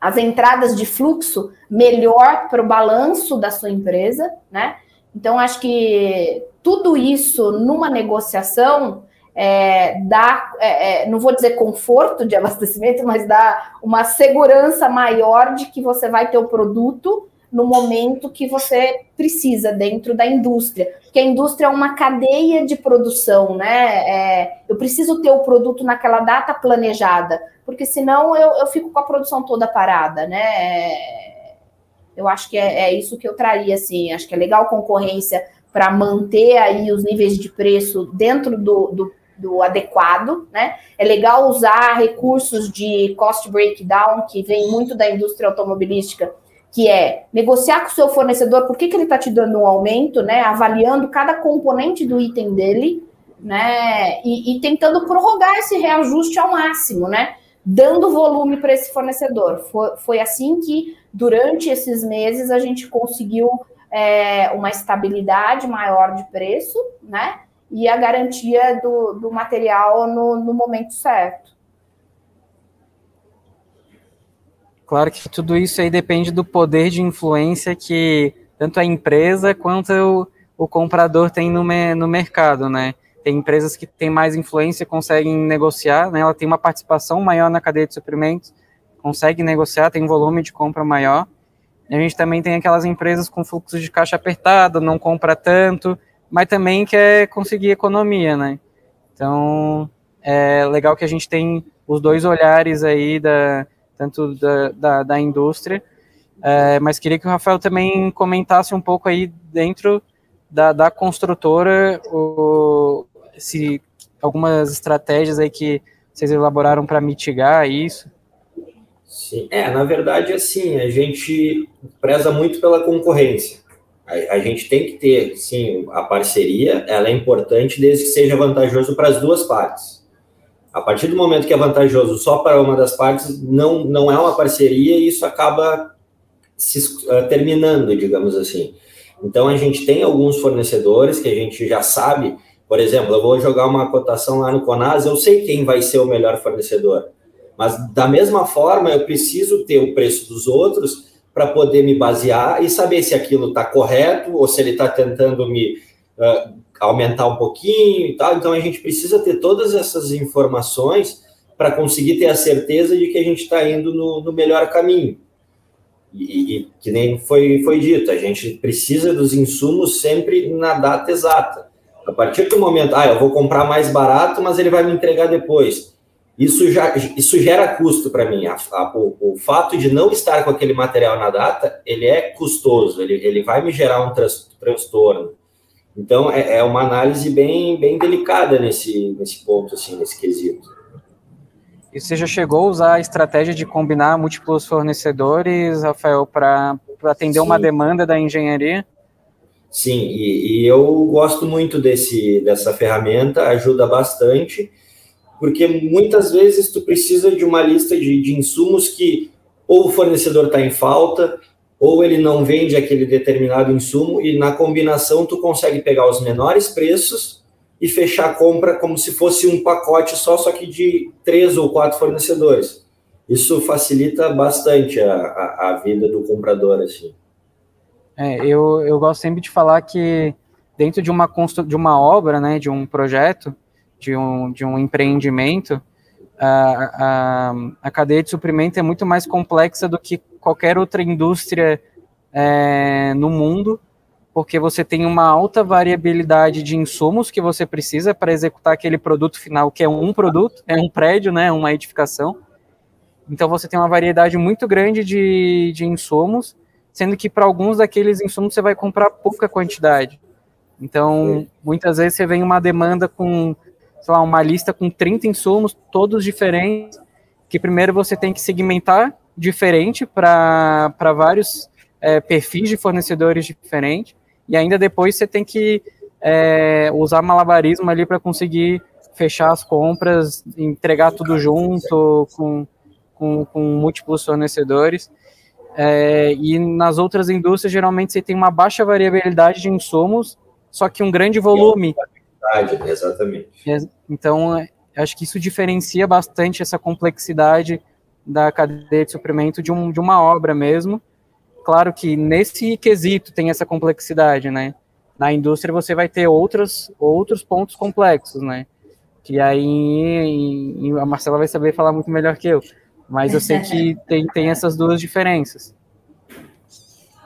as entradas de fluxo, melhor para o balanço da sua empresa, né? Então, acho que tudo isso numa negociação é, dá, é, é, não vou dizer conforto de abastecimento, mas dá uma segurança maior de que você vai ter o produto no momento que você precisa dentro da indústria. Porque a indústria é uma cadeia de produção, né? É, eu preciso ter o produto naquela data planejada, porque senão eu, eu fico com a produção toda parada, né? É, eu acho que é, é isso que eu traria, assim. Acho que é legal concorrência para manter aí os níveis de preço dentro do, do do adequado, né? É legal usar recursos de cost breakdown, que vem muito da indústria automobilística, que é negociar com o seu fornecedor por que, que ele está te dando um aumento, né? Avaliando cada componente do item dele, né? E, e tentando prorrogar esse reajuste ao máximo, né? Dando volume para esse fornecedor. Foi, foi assim que, durante esses meses, a gente conseguiu é, uma estabilidade maior de preço, né? e a garantia do, do material no, no momento certo. Claro que tudo isso aí depende do poder de influência que tanto a empresa quanto o, o comprador tem no, me, no mercado, né? Tem empresas que têm mais influência, conseguem negociar, né? Ela tem uma participação maior na cadeia de suprimentos, consegue negociar, tem um volume de compra maior. A gente também tem aquelas empresas com fluxo de caixa apertado, não compra tanto, mas também quer conseguir economia, né? Então, é legal que a gente tem os dois olhares aí, da, tanto da, da, da indústria, é, mas queria que o Rafael também comentasse um pouco aí dentro da, da construtora, o, se algumas estratégias aí que vocês elaboraram para mitigar isso. Sim, é, na verdade, assim, a gente preza muito pela concorrência. A, a, gente tem que ter, sim, a parceria, ela é importante desde que seja vantajoso para as duas partes. A partir do momento que é vantajoso só para uma das partes, não, não é uma parceria e isso acaba se, uh, terminando, digamos assim. Então, a gente tem alguns fornecedores que a gente já sabe, por exemplo, eu vou jogar uma cotação lá no Conas, eu sei quem vai ser o melhor fornecedor. Mas, da mesma forma, eu preciso ter o preço dos outros para poder me basear e saber se aquilo está correto ou se ele está tentando me uh, aumentar um pouquinho e tal. Então a gente precisa ter todas essas informações para conseguir ter a certeza de que a gente está indo no, no, melhor caminho. E, e, que nem foi, foi dito, a gente precisa dos insumos sempre na data exata. A partir do momento, ah, eu vou comprar mais barato, mas ele vai me entregar depois isso, já, isso gera custo para mim. A, a, o, o, fato de não estar com aquele material na data, ele é custoso, ele, ele vai me gerar um trans, transtorno. Então, é, é, uma análise bem, bem delicada nesse, nesse ponto, assim, nesse quesito. E você já chegou a usar a estratégia de combinar múltiplos fornecedores, Rafael, para atender Sim. uma demanda da engenharia? Sim, e, e eu gosto muito desse, dessa ferramenta, ajuda bastante porque muitas vezes tu precisa de uma lista de, de insumos que ou o fornecedor está em falta, ou ele não vende aquele determinado insumo, e na combinação tu consegue pegar os menores preços e fechar a compra como se fosse um pacote só, só que de três ou quatro fornecedores. Isso facilita bastante a, a, a vida do comprador, assim. É, eu, eu gosto sempre de falar que dentro de uma, de uma obra, né, de um projeto, de um, de um empreendimento, a, a, a cadeia de suprimento é muito mais complexa do que qualquer outra indústria é, no mundo, porque você tem uma alta variabilidade de insumos que você precisa para executar aquele produto final, que é um produto, é um prédio, né, uma edificação. Então você tem uma variedade muito grande de, de insumos, sendo que para alguns daqueles insumos você vai comprar pouca quantidade. Então, muitas vezes você vem uma demanda com sei lá, uma lista com 30 insumos, todos diferentes, que primeiro você tem que segmentar diferente para vários é, perfis de fornecedores diferentes, e ainda depois você tem que é, usar malabarismo ali para conseguir fechar as compras, entregar tudo junto com, com, com múltiplos fornecedores. É, e nas outras indústrias, geralmente você tem uma baixa variabilidade de insumos, só que um grande volume exatamente. Então, é, acho que isso diferencia bastante essa complexidade da cadeia de suprimento de, um, de uma obra mesmo. Claro que nesse quesito tem essa complexidade, né? Na indústria você vai ter outros, outros pontos complexos, né? Que aí a Marcela vai saber falar muito melhor que eu. Mas eu sei que tem, tem essas duas diferenças.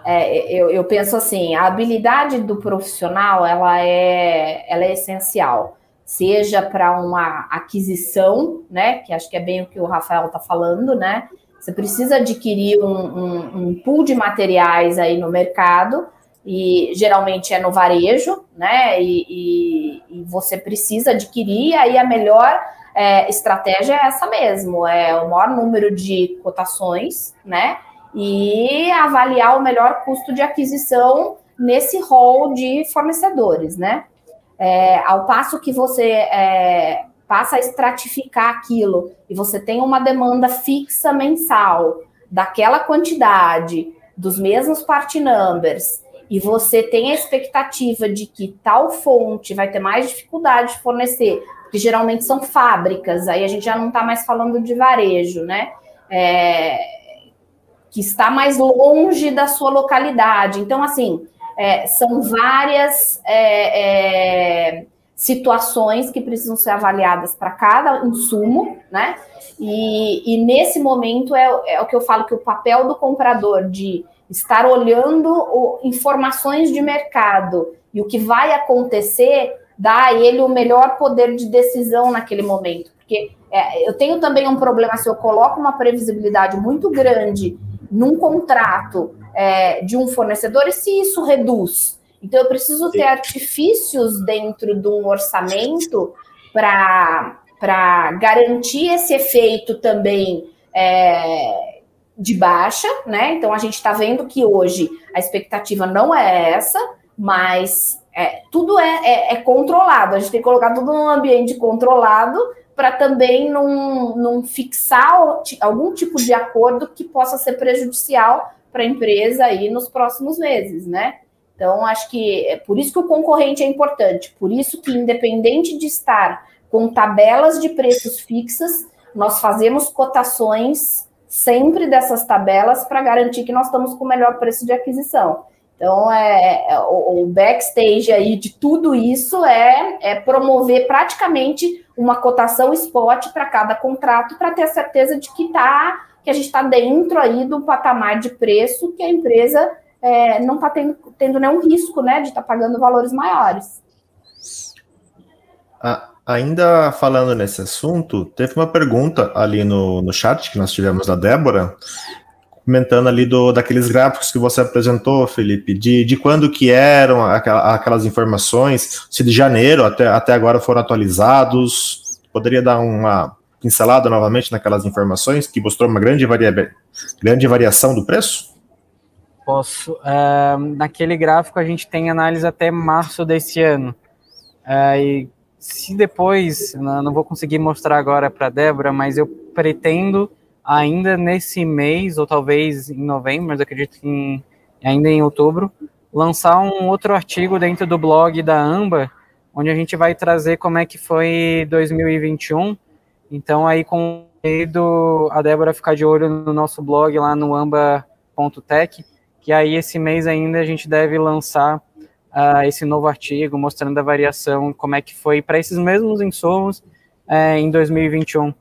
É, eu, eu, penso assim, a habilidade do profissional ela é, ela é essencial, seja para uma aquisição, né? Que acho que é bem o que o Rafael está falando, né? Você precisa adquirir um, um, um, pool de materiais aí no mercado, e geralmente é no varejo, né? E, e, e você precisa adquirir, aí a melhor é, estratégia é essa mesmo, é o maior número de cotações, né? e avaliar o melhor custo de aquisição nesse rol de fornecedores, né? É, ao passo que você é, passa a estratificar aquilo e você tem uma demanda fixa mensal daquela quantidade, dos mesmos part numbers, e você tem a expectativa de que tal fonte vai ter mais dificuldade de fornecer, porque geralmente são fábricas, aí a gente já não está mais falando de varejo, né? É, que está mais longe da sua localidade. Então, assim, é, são várias é, é, situações que precisam ser avaliadas para cada insumo, né? E, e nesse momento é, é, o que eu falo que o papel do comprador de estar olhando o, informações de mercado e o que vai acontecer dá a ele o melhor poder de decisão naquele momento. Porque é, eu tenho também um problema se eu coloco uma previsibilidade muito grande num contrato é, de um fornecedor e se isso reduz. Então, eu preciso ter artifícios dentro de um orçamento para garantir esse efeito também é, de baixa, né? Então, a gente está vendo que hoje a expectativa não é essa, mas é, tudo é, é, é, controlado. A gente tem que colocar tudo num ambiente controlado para também não, não fixar algum tipo de acordo que possa ser prejudicial para a empresa aí nos próximos meses, né? Então, acho que é por isso que o concorrente é importante, por isso que, independente de estar com tabelas de preços fixas, nós fazemos cotações sempre dessas tabelas para garantir que nós estamos com o melhor preço de aquisição. Então, é, é o, o, backstage aí de tudo isso é, é promover praticamente uma cotação spot para cada contrato para ter a certeza de que tá, que a gente está dentro aí do patamar de preço que a empresa é, não está tendo, tendo nenhum risco né, de estar tá pagando valores maiores. Ah, ainda falando nesse assunto, teve uma pergunta ali no, no chat que nós tivemos da Débora, comentando ali do, daqueles gráficos que você apresentou, Felipe, de, de quando que eram aquelas, informações, se de janeiro até, até agora foram atualizados, poderia dar uma pincelada novamente naquelas informações que mostrou uma grande, varia, grande variação do preço? Posso. Uh, naquele gráfico a gente tem análise até março desse ano. Uh, e se depois, não vou conseguir mostrar agora para Débora, mas eu pretendo ainda nesse mês, ou talvez em novembro, mas acredito que em, ainda em outubro, lançar um outro artigo dentro do blog da AMBA, onde a gente vai trazer como é que foi 2021. Então, aí convido a Débora ficar de olho no nosso blog lá no amba.tech, que aí esse mês ainda a gente deve lançar uh, esse novo artigo mostrando a variação, como é que foi para esses mesmos insumos uh, em 2021.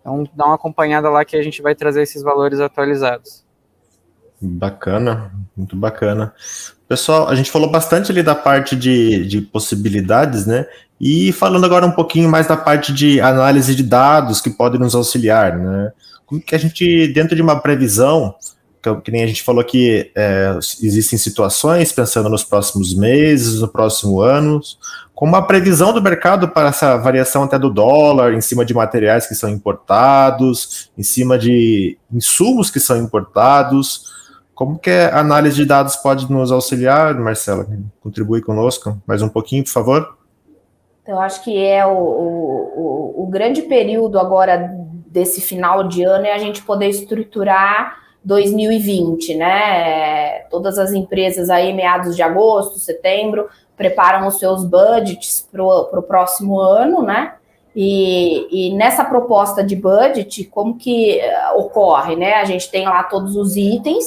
Então, dá uma acompanhada lá que a gente vai trazer esses valores atualizados. Bacana, muito bacana. Pessoal, a gente falou bastante ali da parte de, de possibilidades, né? E falando agora um pouquinho mais da parte de análise de dados que podem nos auxiliar, né? Como que a gente, dentro de uma previsão, que, que nem a gente falou que é, existem situações pensando nos próximos meses, no próximo ano, com uma previsão do mercado para essa variação até do dólar, em cima de materiais que são importados, em cima de insumos que são importados. Como que a análise de dados pode nos auxiliar, Marcela? Contribui conosco mais um pouquinho, por favor. Então, acho que é o, o, o grande período agora desse final de ano é a gente poder estruturar 2020, né? Todas as empresas aí, meados de agosto, setembro, preparam os seus budgets para o próximo ano, né? E, e, nessa proposta de budget, como que uh, ocorre, né? A gente tem lá todos os itens,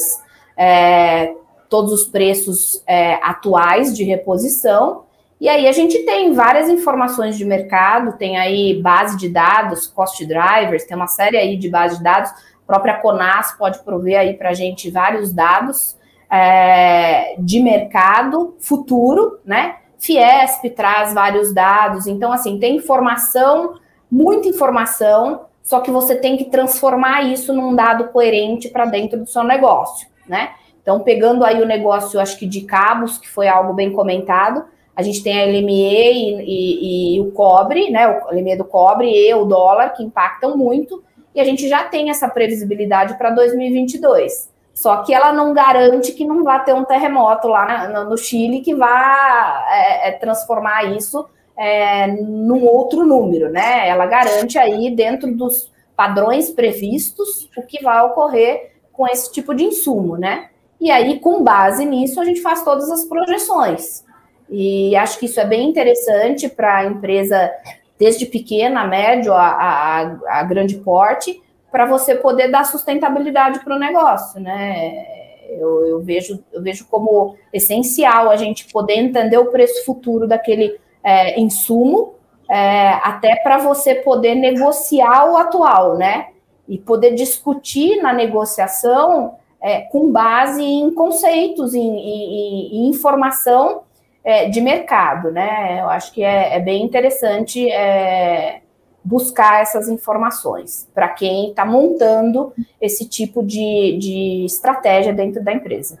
é, todos os preços é, atuais de reposição, e aí a gente tem várias informações de mercado, tem aí base de dados, cost drivers, tem uma série aí de base de dados a própria Conas pode prover aí para a gente vários dados é, de mercado futuro, né? Fiesp traz vários dados, então assim, tem informação, muita informação, só que você tem que transformar isso num dado coerente para dentro do seu negócio, né? Então, pegando aí o negócio, acho que de cabos, que foi algo bem comentado, a gente tem a LME e, e, e o cobre, né? O LME do cobre e o dólar, que impactam muito, e a gente já tem essa previsibilidade para 2022. Só que ela não garante que não vai ter um terremoto lá na, no Chile que vá é, é, transformar isso é, num outro número, né? Ela garante aí dentro dos padrões previstos o que vai ocorrer com esse tipo de insumo, né? E aí, com base nisso, a gente faz todas as projeções. E acho que isso é bem interessante para a empresa desde pequena, médio a, a, a grande porte, para você poder dar sustentabilidade para o negócio, né? Eu, eu, vejo, eu vejo como essencial a gente poder entender o preço futuro daquele é, insumo, é, até para você poder negociar o atual, né? E poder discutir na negociação é, com base em conceitos, em, em, em informação é, de mercado, né? Eu acho que é, é bem interessante é, buscar essas informações para quem está montando esse tipo de, de estratégia dentro da empresa.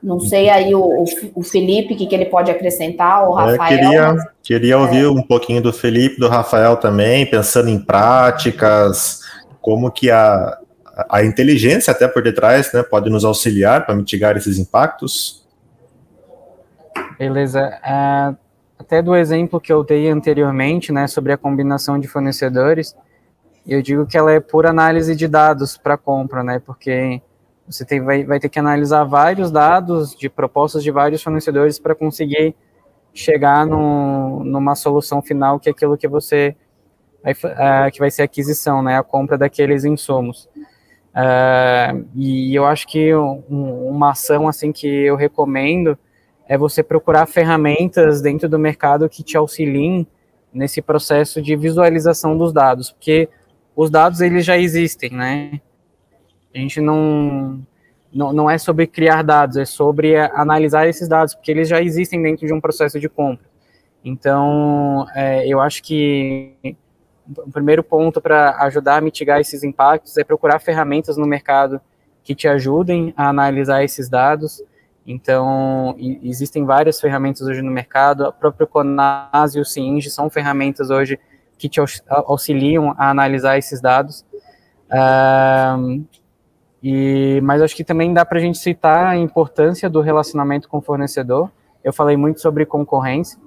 Não sei aí o, o Felipe, o que, que ele pode acrescentar, o Rafael. Eu queria, queria ouvir é. um pouquinho do Felipe, do Rafael também, pensando em práticas, como que a, a inteligência até por detrás né, pode nos auxiliar para mitigar esses impactos. Beleza. Uh, até do exemplo que eu dei anteriormente, né, sobre a combinação de fornecedores, eu digo que ela é pura análise de dados para compra, né, porque você tem, vai, vai ter que analisar vários dados de propostas de vários fornecedores para conseguir chegar no, numa solução final que é aquilo que você vai, uh, que vai ser a aquisição, né, a compra daqueles insumos. Uh, e eu acho que um, uma ação assim que eu recomendo é você procurar ferramentas dentro do mercado que te auxiliem nesse processo de visualização dos dados, porque os dados eles já existem, né? A gente não, não, não é sobre criar dados, é sobre analisar esses dados, porque eles já existem dentro de um processo de compra. Então, é, eu acho que o primeiro ponto para ajudar a mitigar esses impactos é procurar ferramentas no mercado que te ajudem a analisar esses dados, então, existem várias ferramentas hoje no mercado, a própria Conas e o Cienge são ferramentas hoje que te auxiliam a analisar esses dados. E, mas acho que também dá para a gente citar a importância do relacionamento com o fornecedor. Eu falei muito sobre concorrência,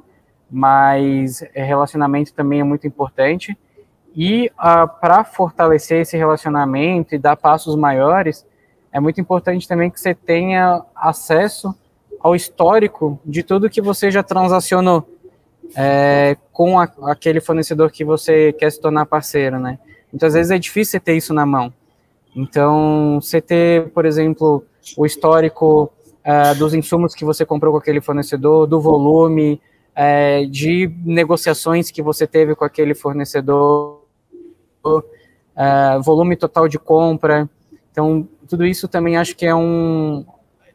mas relacionamento também é muito importante. E uh, para fortalecer esse relacionamento e dar passos maiores, é muito importante também que você tenha acesso ao histórico de tudo que você já transacionou é, com a, aquele fornecedor que você quer se tornar parceiro, né? Muitas vezes é difícil ter isso na mão. Então, você ter, por exemplo, o histórico é, dos insumos que você comprou com aquele fornecedor, do volume, é, de negociações que você teve com aquele fornecedor, é, volume total de compra. Então, tudo isso também acho que é um.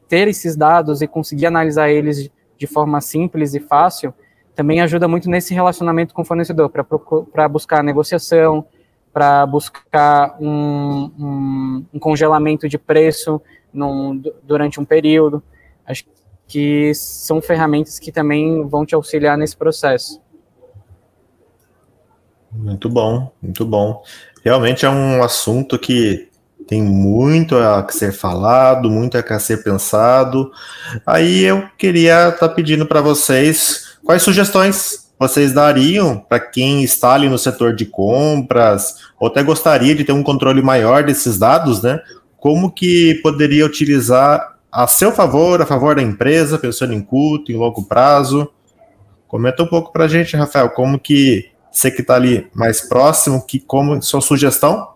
Ter esses dados e conseguir analisar eles de forma simples e fácil também ajuda muito nesse relacionamento com o fornecedor, para buscar negociação, para buscar um, um, um, congelamento de preço num, durante um período. Acho que são ferramentas que também vão te auxiliar nesse processo. Muito bom, muito bom. Realmente é um assunto que tem muito a ser falado, muito a ser pensado. Aí eu queria estar tá pedindo para vocês Quais sugestões vocês dariam para quem está ali no setor de compras, ou até gostaria de ter um controle maior desses dados, né? Como que poderia utilizar a seu favor, a favor da empresa, pensando em culto, em longo prazo? Comenta um pouco para a gente, Rafael, como que você que está ali mais próximo, que como sua sugestão?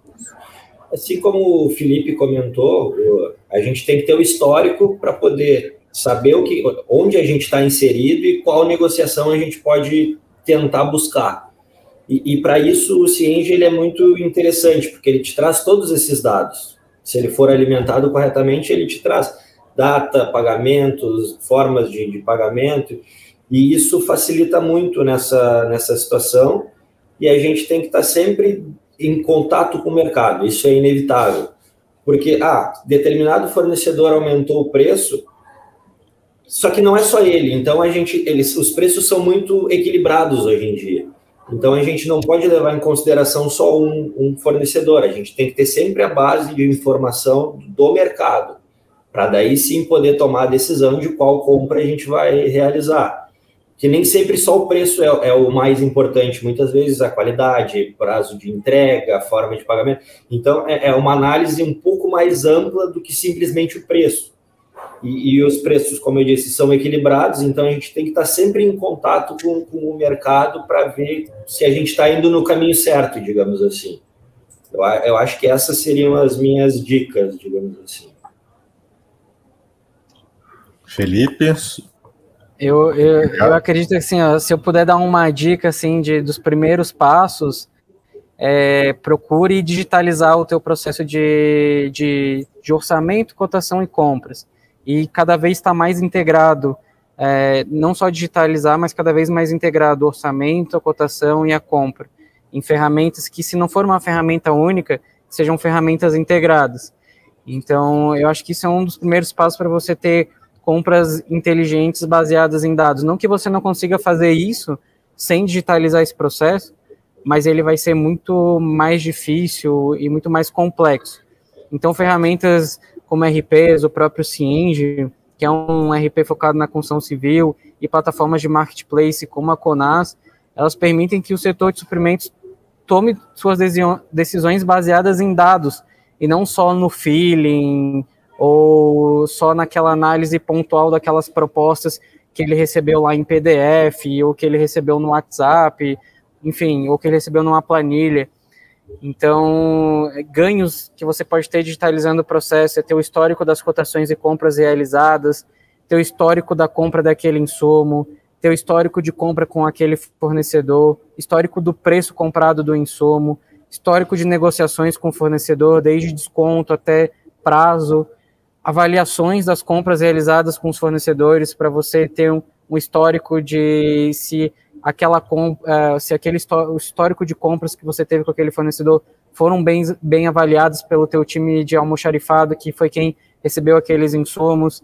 Assim como o Felipe comentou, a gente tem que ter o histórico para poder saber o que, onde a gente está inserido e qual negociação a gente pode tentar buscar. E, e para isso o Cienge ele é muito interessante, porque ele te traz todos esses dados. Se ele for alimentado corretamente, ele te traz data, pagamentos, formas de, de pagamento, e isso facilita muito nessa, nessa situação. E a gente tem que estar tá sempre em contato com o mercado, isso é inevitável. Porque, ah, determinado fornecedor aumentou o preço, só que não é só ele. Então a gente, eles, os preços são muito equilibrados hoje em dia. Então a gente não pode levar em consideração só um, um fornecedor. A gente tem que ter sempre a base de informação do mercado para daí sim poder tomar a decisão de qual compra a gente vai realizar. Que nem sempre só o preço é, é o mais importante, muitas vezes a qualidade, prazo de entrega, forma de pagamento. Então é, é uma análise um pouco mais ampla do que simplesmente o preço e, e, os preços, como eu disse, são equilibrados, então a gente tem que estar sempre em contato com, com o mercado para ver se a gente está indo no caminho certo, digamos assim. Eu, eu acho que essas seriam as minhas dicas, digamos assim. Felipe? Eu, eu, eu acredito que assim, ó, se eu puder dar uma dica assim de, dos primeiros passos, é, procure digitalizar o teu processo de, de, de orçamento, cotação e compras e cada vez está mais integrado, é, não só digitalizar, mas cada vez mais integrado o orçamento, a cotação e a compra, em ferramentas que, se não for uma ferramenta única, sejam ferramentas integradas. Então, eu acho que isso é um dos primeiros passos para você ter compras inteligentes baseadas em dados. Não que você não consiga fazer isso sem digitalizar esse processo, mas ele vai ser muito mais difícil e muito mais complexo. Então, ferramentas como RPs, o próprio Cienge, que é um RP focado na construção civil, e plataformas de marketplace como a Conas, elas permitem que o setor de suprimentos tome suas decisões baseadas em dados, e não só no feeling, ou só naquela análise pontual daquelas propostas que ele recebeu lá em PDF, ou que ele recebeu no WhatsApp, enfim, ou que ele recebeu numa planilha. Então, ganhos que você pode ter digitalizando o processo é ter o histórico das cotações e compras realizadas, ter o histórico da compra daquele insumo, ter o histórico de compra com aquele fornecedor, histórico do preço comprado do insumo, histórico de negociações com o fornecedor, desde desconto até prazo, avaliações das compras realizadas com os fornecedores para você ter um, um histórico de se aquela uh, se aquele histórico de compras que você teve com aquele fornecedor foram bem, bem avaliados pelo teu time de almoxarifado, que foi quem recebeu aqueles insumos,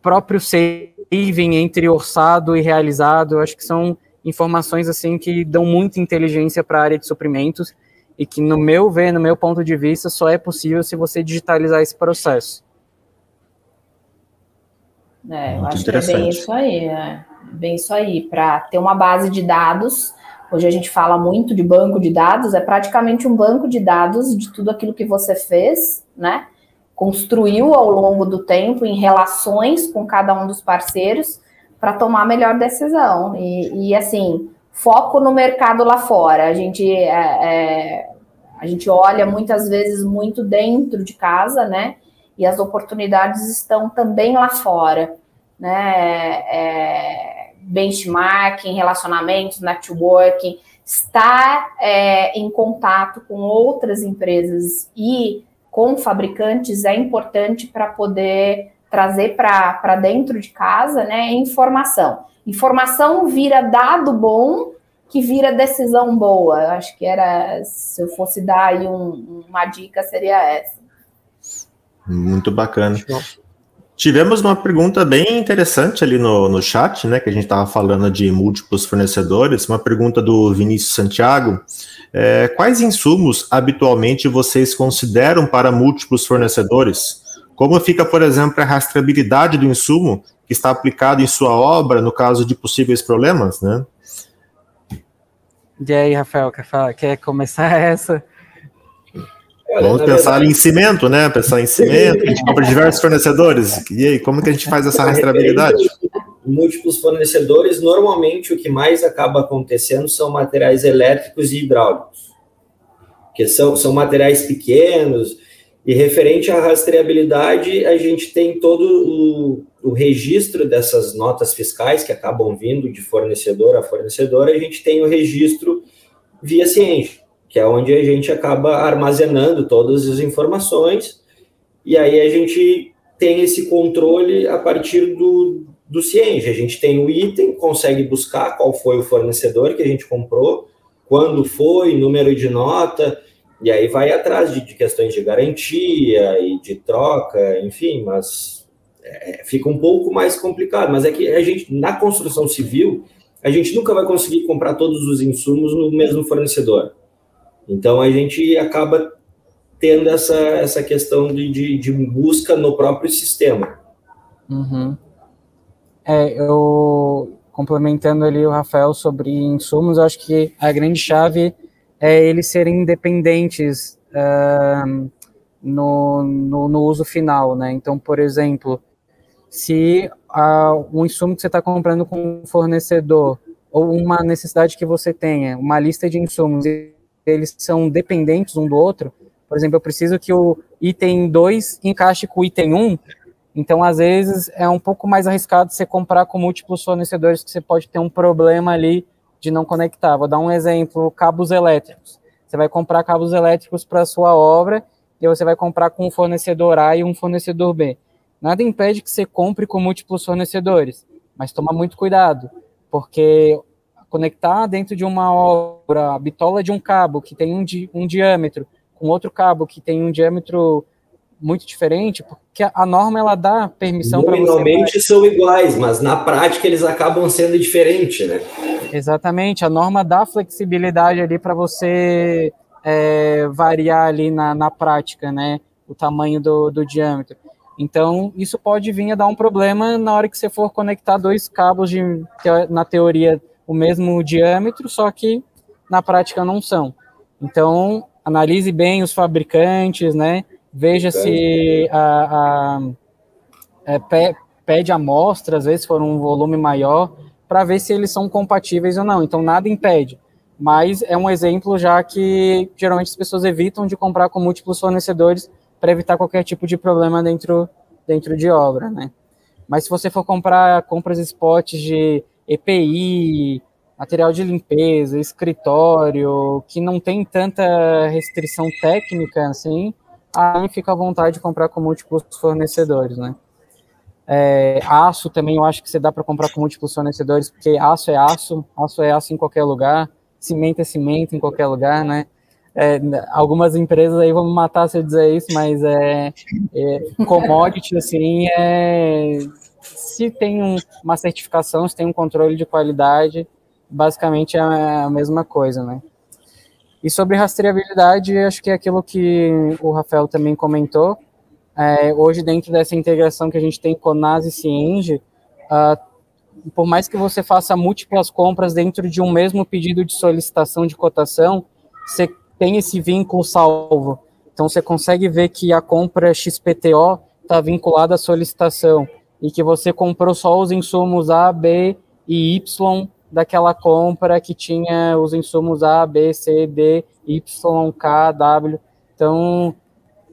próprio saving entre orçado e realizado, acho que são informações assim que dão muita inteligência para a área de suprimentos e que no meu ver, no meu ponto de vista, só é possível se você digitalizar esse processo. É, eu acho que é bem isso aí, é. bem isso aí, para ter uma base de dados. Hoje a gente fala muito de banco de dados, é praticamente um banco de dados de tudo aquilo que você fez, né? Construiu ao longo do tempo em relações com cada um dos parceiros para tomar a melhor decisão. E, e, assim, foco no mercado lá fora. A gente é, é, a gente olha muitas vezes muito dentro de casa, né? E as oportunidades estão também lá fora, né? É, benchmarking, relacionamentos, networking, estar é, em contato com outras empresas e com fabricantes é importante para poder trazer para dentro de casa né, informação. Informação vira dado bom que vira decisão boa. Acho que era, se eu fosse dar aí um, uma dica, seria essa. Muito bacana. Tivemos uma pergunta bem interessante ali no, no chat, né? Que a gente estava falando de múltiplos fornecedores. Uma pergunta do Vinícius Santiago. É, quais insumos habitualmente vocês consideram para múltiplos fornecedores? Como fica, por exemplo, a rastreabilidade do insumo que está aplicado em sua obra no caso de possíveis problemas, né? E aí, Rafael, quer, falar, quer começar essa? Vamos pensar em cimento, né? Pensar em cimento, a gente compra diversos fornecedores. E aí, como que a gente faz essa rastreabilidade? Múltiplos fornecedores, normalmente o que mais acaba acontecendo são materiais elétricos e hidráulicos, que são, são materiais pequenos, e referente à rastreabilidade, a gente tem todo o, o registro dessas notas fiscais que acabam vindo de fornecedor a fornecedor, a gente tem o registro via Cienge que é onde a gente acaba armazenando todas as informações, e aí a gente tem esse controle a partir do, do Cienge. A gente tem o item, consegue buscar qual foi o fornecedor que a gente comprou, quando foi, número de nota, e aí vai atrás de, de questões de garantia e de troca, enfim, mas é, fica um pouco mais complicado. Mas é que a gente, na construção civil, a gente nunca vai conseguir comprar todos os insumos no mesmo fornecedor. Então a gente acaba tendo essa, essa questão de, de, de busca no próprio sistema. Uhum. É, eu complementando ali o Rafael sobre insumos, acho que a grande chave é eles serem independentes uh, no, no, no, uso final, né? Então, por exemplo, se uh, um insumo que você está comprando com um fornecedor ou uma necessidade que você tenha, uma lista de insumos eles são dependentes um do outro. Por exemplo, eu preciso que o item 2 encaixe com o item 1. Um, então, às vezes, é um pouco mais arriscado você comprar com múltiplos fornecedores, que você pode ter um problema ali de não conectar. Vou dar um exemplo: cabos elétricos. Você vai comprar cabos elétricos para a sua obra e você vai comprar com um fornecedor A e um fornecedor B. Nada impede que você compre com múltiplos fornecedores, mas toma muito cuidado, porque conectar dentro de uma obra a bitola de um cabo que tem um, di um diâmetro com outro cabo que tem um diâmetro muito diferente, porque a norma ela dá permissão para você. Nominalmente são iguais, mas na prática eles acabam sendo diferentes, né? Exatamente, a norma dá flexibilidade ali para você é, variar ali na, na prática, né? O tamanho do, do diâmetro. Então, isso pode vir a dar um problema na hora que você for conectar dois cabos de, na teoria o mesmo diâmetro, só que na prática não são. Então, analise bem os fabricantes, né? Veja se a, a é, pe, pede amostra, às vezes for um volume maior, para ver se eles são compatíveis ou não. Então, nada impede. Mas é um exemplo já que geralmente as pessoas evitam de comprar com múltiplos fornecedores para evitar qualquer tipo de problema dentro, dentro de obra, né? Mas se você for comprar compras spots de EPI, material de limpeza, escritório, que não tem tanta restrição técnica assim, aí fica à vontade de comprar com múltiplos fornecedores, né? É, aço também eu acho que você dá para comprar com múltiplos fornecedores, porque aço é aço, aço é aço em qualquer lugar, cimento é cimento em qualquer lugar, né? É, algumas empresas aí vão me matar se eu dizer isso, mas é, é commodity assim é se tem um, uma certificação, se tem um controle de qualidade, basicamente é a mesma coisa, né? E sobre rastreabilidade, acho que é aquilo que o Rafael também comentou. É, hoje, dentro dessa integração que a gente tem com NAS e Cienge, uh, por mais que você faça múltiplas compras dentro de um mesmo pedido de solicitação de cotação, você tem esse vínculo salvo. Então você consegue ver que a compra XPTO está vinculada à solicitação e que você comprou só os insumos A, B e Y daquela compra que tinha os insumos A, B, C, D, Y, K, W. Então,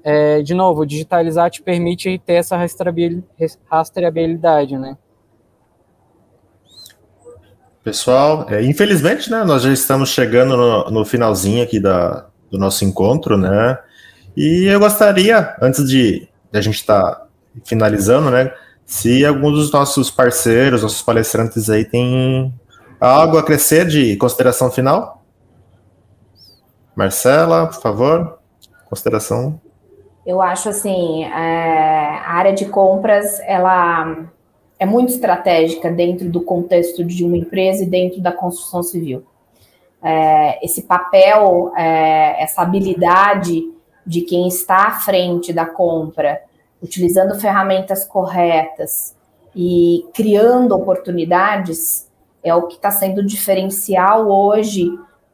é, de novo, digitalizar te permite ter essa rastreabilidade, né? Pessoal, é, infelizmente, né, nós já estamos chegando no, no finalzinho aqui da, do nosso encontro, né? E eu gostaria, antes de, de a gente estar tá finalizando, né, se algum dos nossos parceiros, nossos palestrantes aí tem algo a crescer de consideração final? Marcela, por favor, consideração. Eu acho assim, é, a área de compras, ela é muito estratégica dentro do contexto de uma empresa e dentro da construção civil. É, esse papel, é, essa habilidade de quem está à frente da compra, utilizando ferramentas corretas e criando oportunidades, é o que está sendo diferencial hoje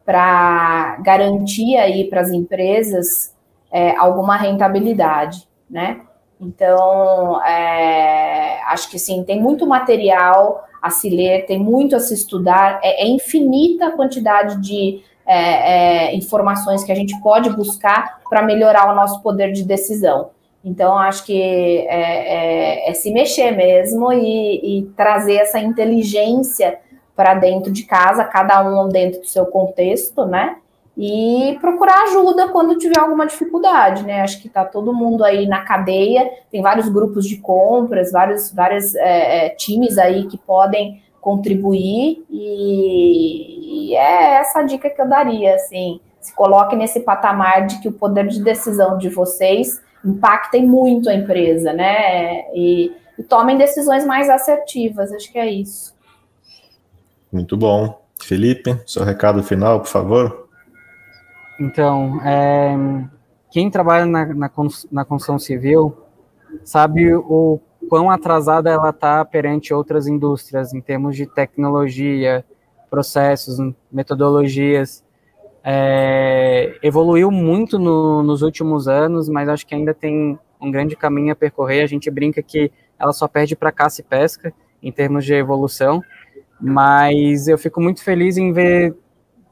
para garantir aí para as empresas é, alguma rentabilidade, né? Então, é, acho que sim, tem muito material a se ler, tem muito a se estudar, é, é infinita a quantidade de é, é informações que a gente pode buscar para melhorar o nosso poder de decisão. Então, acho que é, é, é se mexer mesmo e, e trazer essa inteligência para dentro de casa, cada um dentro do seu contexto, né? e procurar ajuda quando tiver alguma dificuldade, né? Acho que está todo mundo aí na cadeia, tem vários grupos de compras, vários, vários é, é, times aí que podem contribuir e, e, é essa dica que eu daria, assim, se coloque nesse patamar de que o poder de decisão de vocês impactem muito a empresa, né? E, e tomem decisões mais assertivas, acho que é isso. Muito bom. Felipe, seu recado final, por favor. Então, é, quem trabalha na, na, na, construção civil sabe o quão atrasada ela está perante outras indústrias em termos de tecnologia, processos, metodologias. É, evoluiu muito no, nos últimos anos, mas acho que ainda tem um grande caminho a percorrer. A gente brinca que ela só perde para caça e pesca em termos de evolução, mas eu fico muito feliz em ver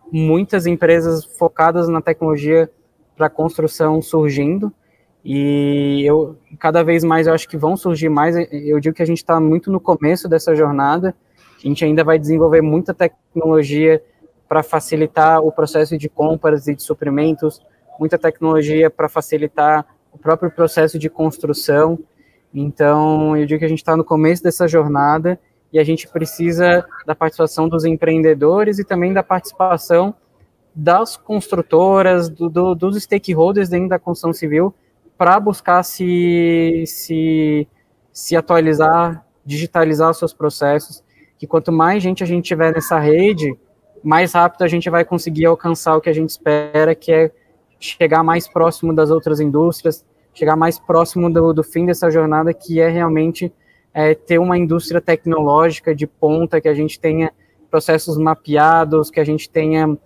muitas empresas focadas na tecnologia para construção surgindo e eu cada vez mais eu acho que vão surgir mais. Eu digo que a gente está muito no começo dessa jornada. A gente ainda vai desenvolver muita tecnologia para facilitar o processo de compras e de suprimentos, muita tecnologia para facilitar o próprio processo de construção. Então, eu digo que a gente está no começo dessa jornada e a gente precisa da participação dos empreendedores e também da participação das construtoras, do, do, dos stakeholders dentro da construção civil, para buscar se, se, se atualizar, digitalizar os seus processos, que quanto mais gente a gente tiver nessa rede, mais rápido a gente vai conseguir alcançar o que a gente espera, que é chegar mais próximo das outras indústrias, chegar mais próximo do, do fim dessa jornada, que é realmente é, ter uma indústria tecnológica de ponta, que a gente tenha processos mapeados, que a gente tenha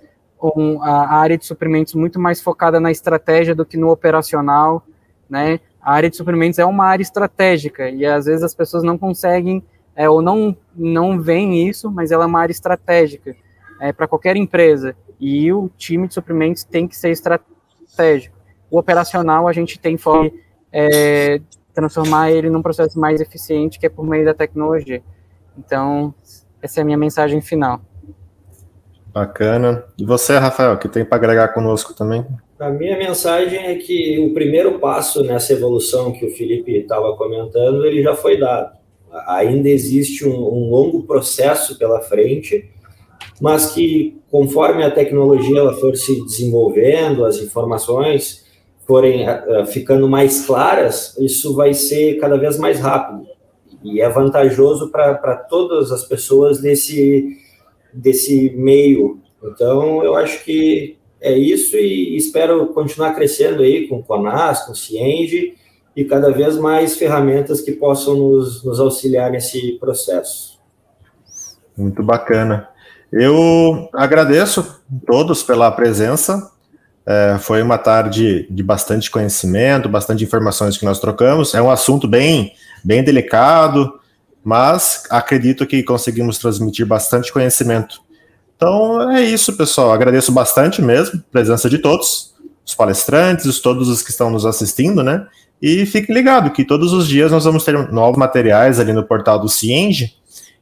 um, a área de suprimentos muito mais focada na estratégia do que no operacional, né? A área de suprimentos é uma área estratégica e às vezes as pessoas não conseguem é, ou não não veem isso, mas ela é uma área estratégica é, para qualquer empresa e o time de suprimentos tem que ser estratégico. O operacional a gente tem fome é, transformar ele num processo mais eficiente, que é por meio da tecnologia. Então, essa é a minha mensagem final. Bacana. E você, Rafael, que tem para agregar conosco também? A minha mensagem é que o primeiro passo nessa evolução que o Felipe estava comentando, ele já foi dado. Ainda existe um, um longo processo pela frente, mas que conforme a tecnologia ela for se desenvolvendo, as informações, forem uh, ficando mais claras, isso vai ser cada vez mais rápido. E é vantajoso para todas as pessoas desse, desse meio. Então, eu acho que é isso e espero continuar crescendo aí com o Conas, com o Cienge e cada vez mais ferramentas que possam nos, nos auxiliar nesse processo. Muito bacana. Eu agradeço todos pela presença. É, foi uma tarde de bastante conhecimento, bastante informações que nós trocamos. É um assunto bem, bem delicado, mas acredito que conseguimos transmitir bastante conhecimento. Então é isso, pessoal. Agradeço bastante mesmo a presença de todos, os palestrantes, todos os que estão nos assistindo, né? E fiquem ligados que todos os dias nós vamos ter novos materiais ali no portal do Cienge.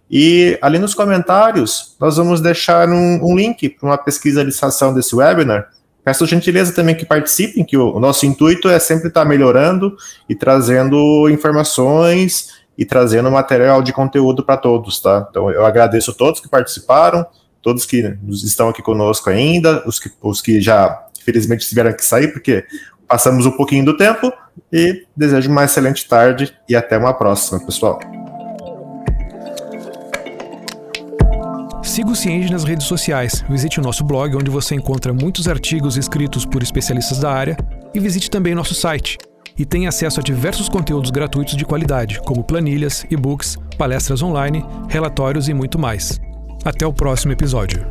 E ali nos comentários nós vamos deixar um, um link para uma pesquisa de licitação desse webinar. Peço gentileza também que participem, que o, o nosso intuito é sempre estar melhorando e trazendo informações e trazendo material de conteúdo para todos, tá? Então eu agradeço a todos que participaram, todos que estão aqui conosco ainda, os que, os que já felizmente tiveram que sair, porque passamos um pouquinho do tempo e desejo uma excelente tarde e até uma próxima, pessoal. Siga o Cienge nas redes sociais, visite o nosso blog, onde você encontra muitos artigos escritos por especialistas da área, e visite também nosso site. E tenha acesso a diversos conteúdos gratuitos de qualidade, como planilhas, e-books, palestras online, relatórios e muito mais. Até o próximo episódio.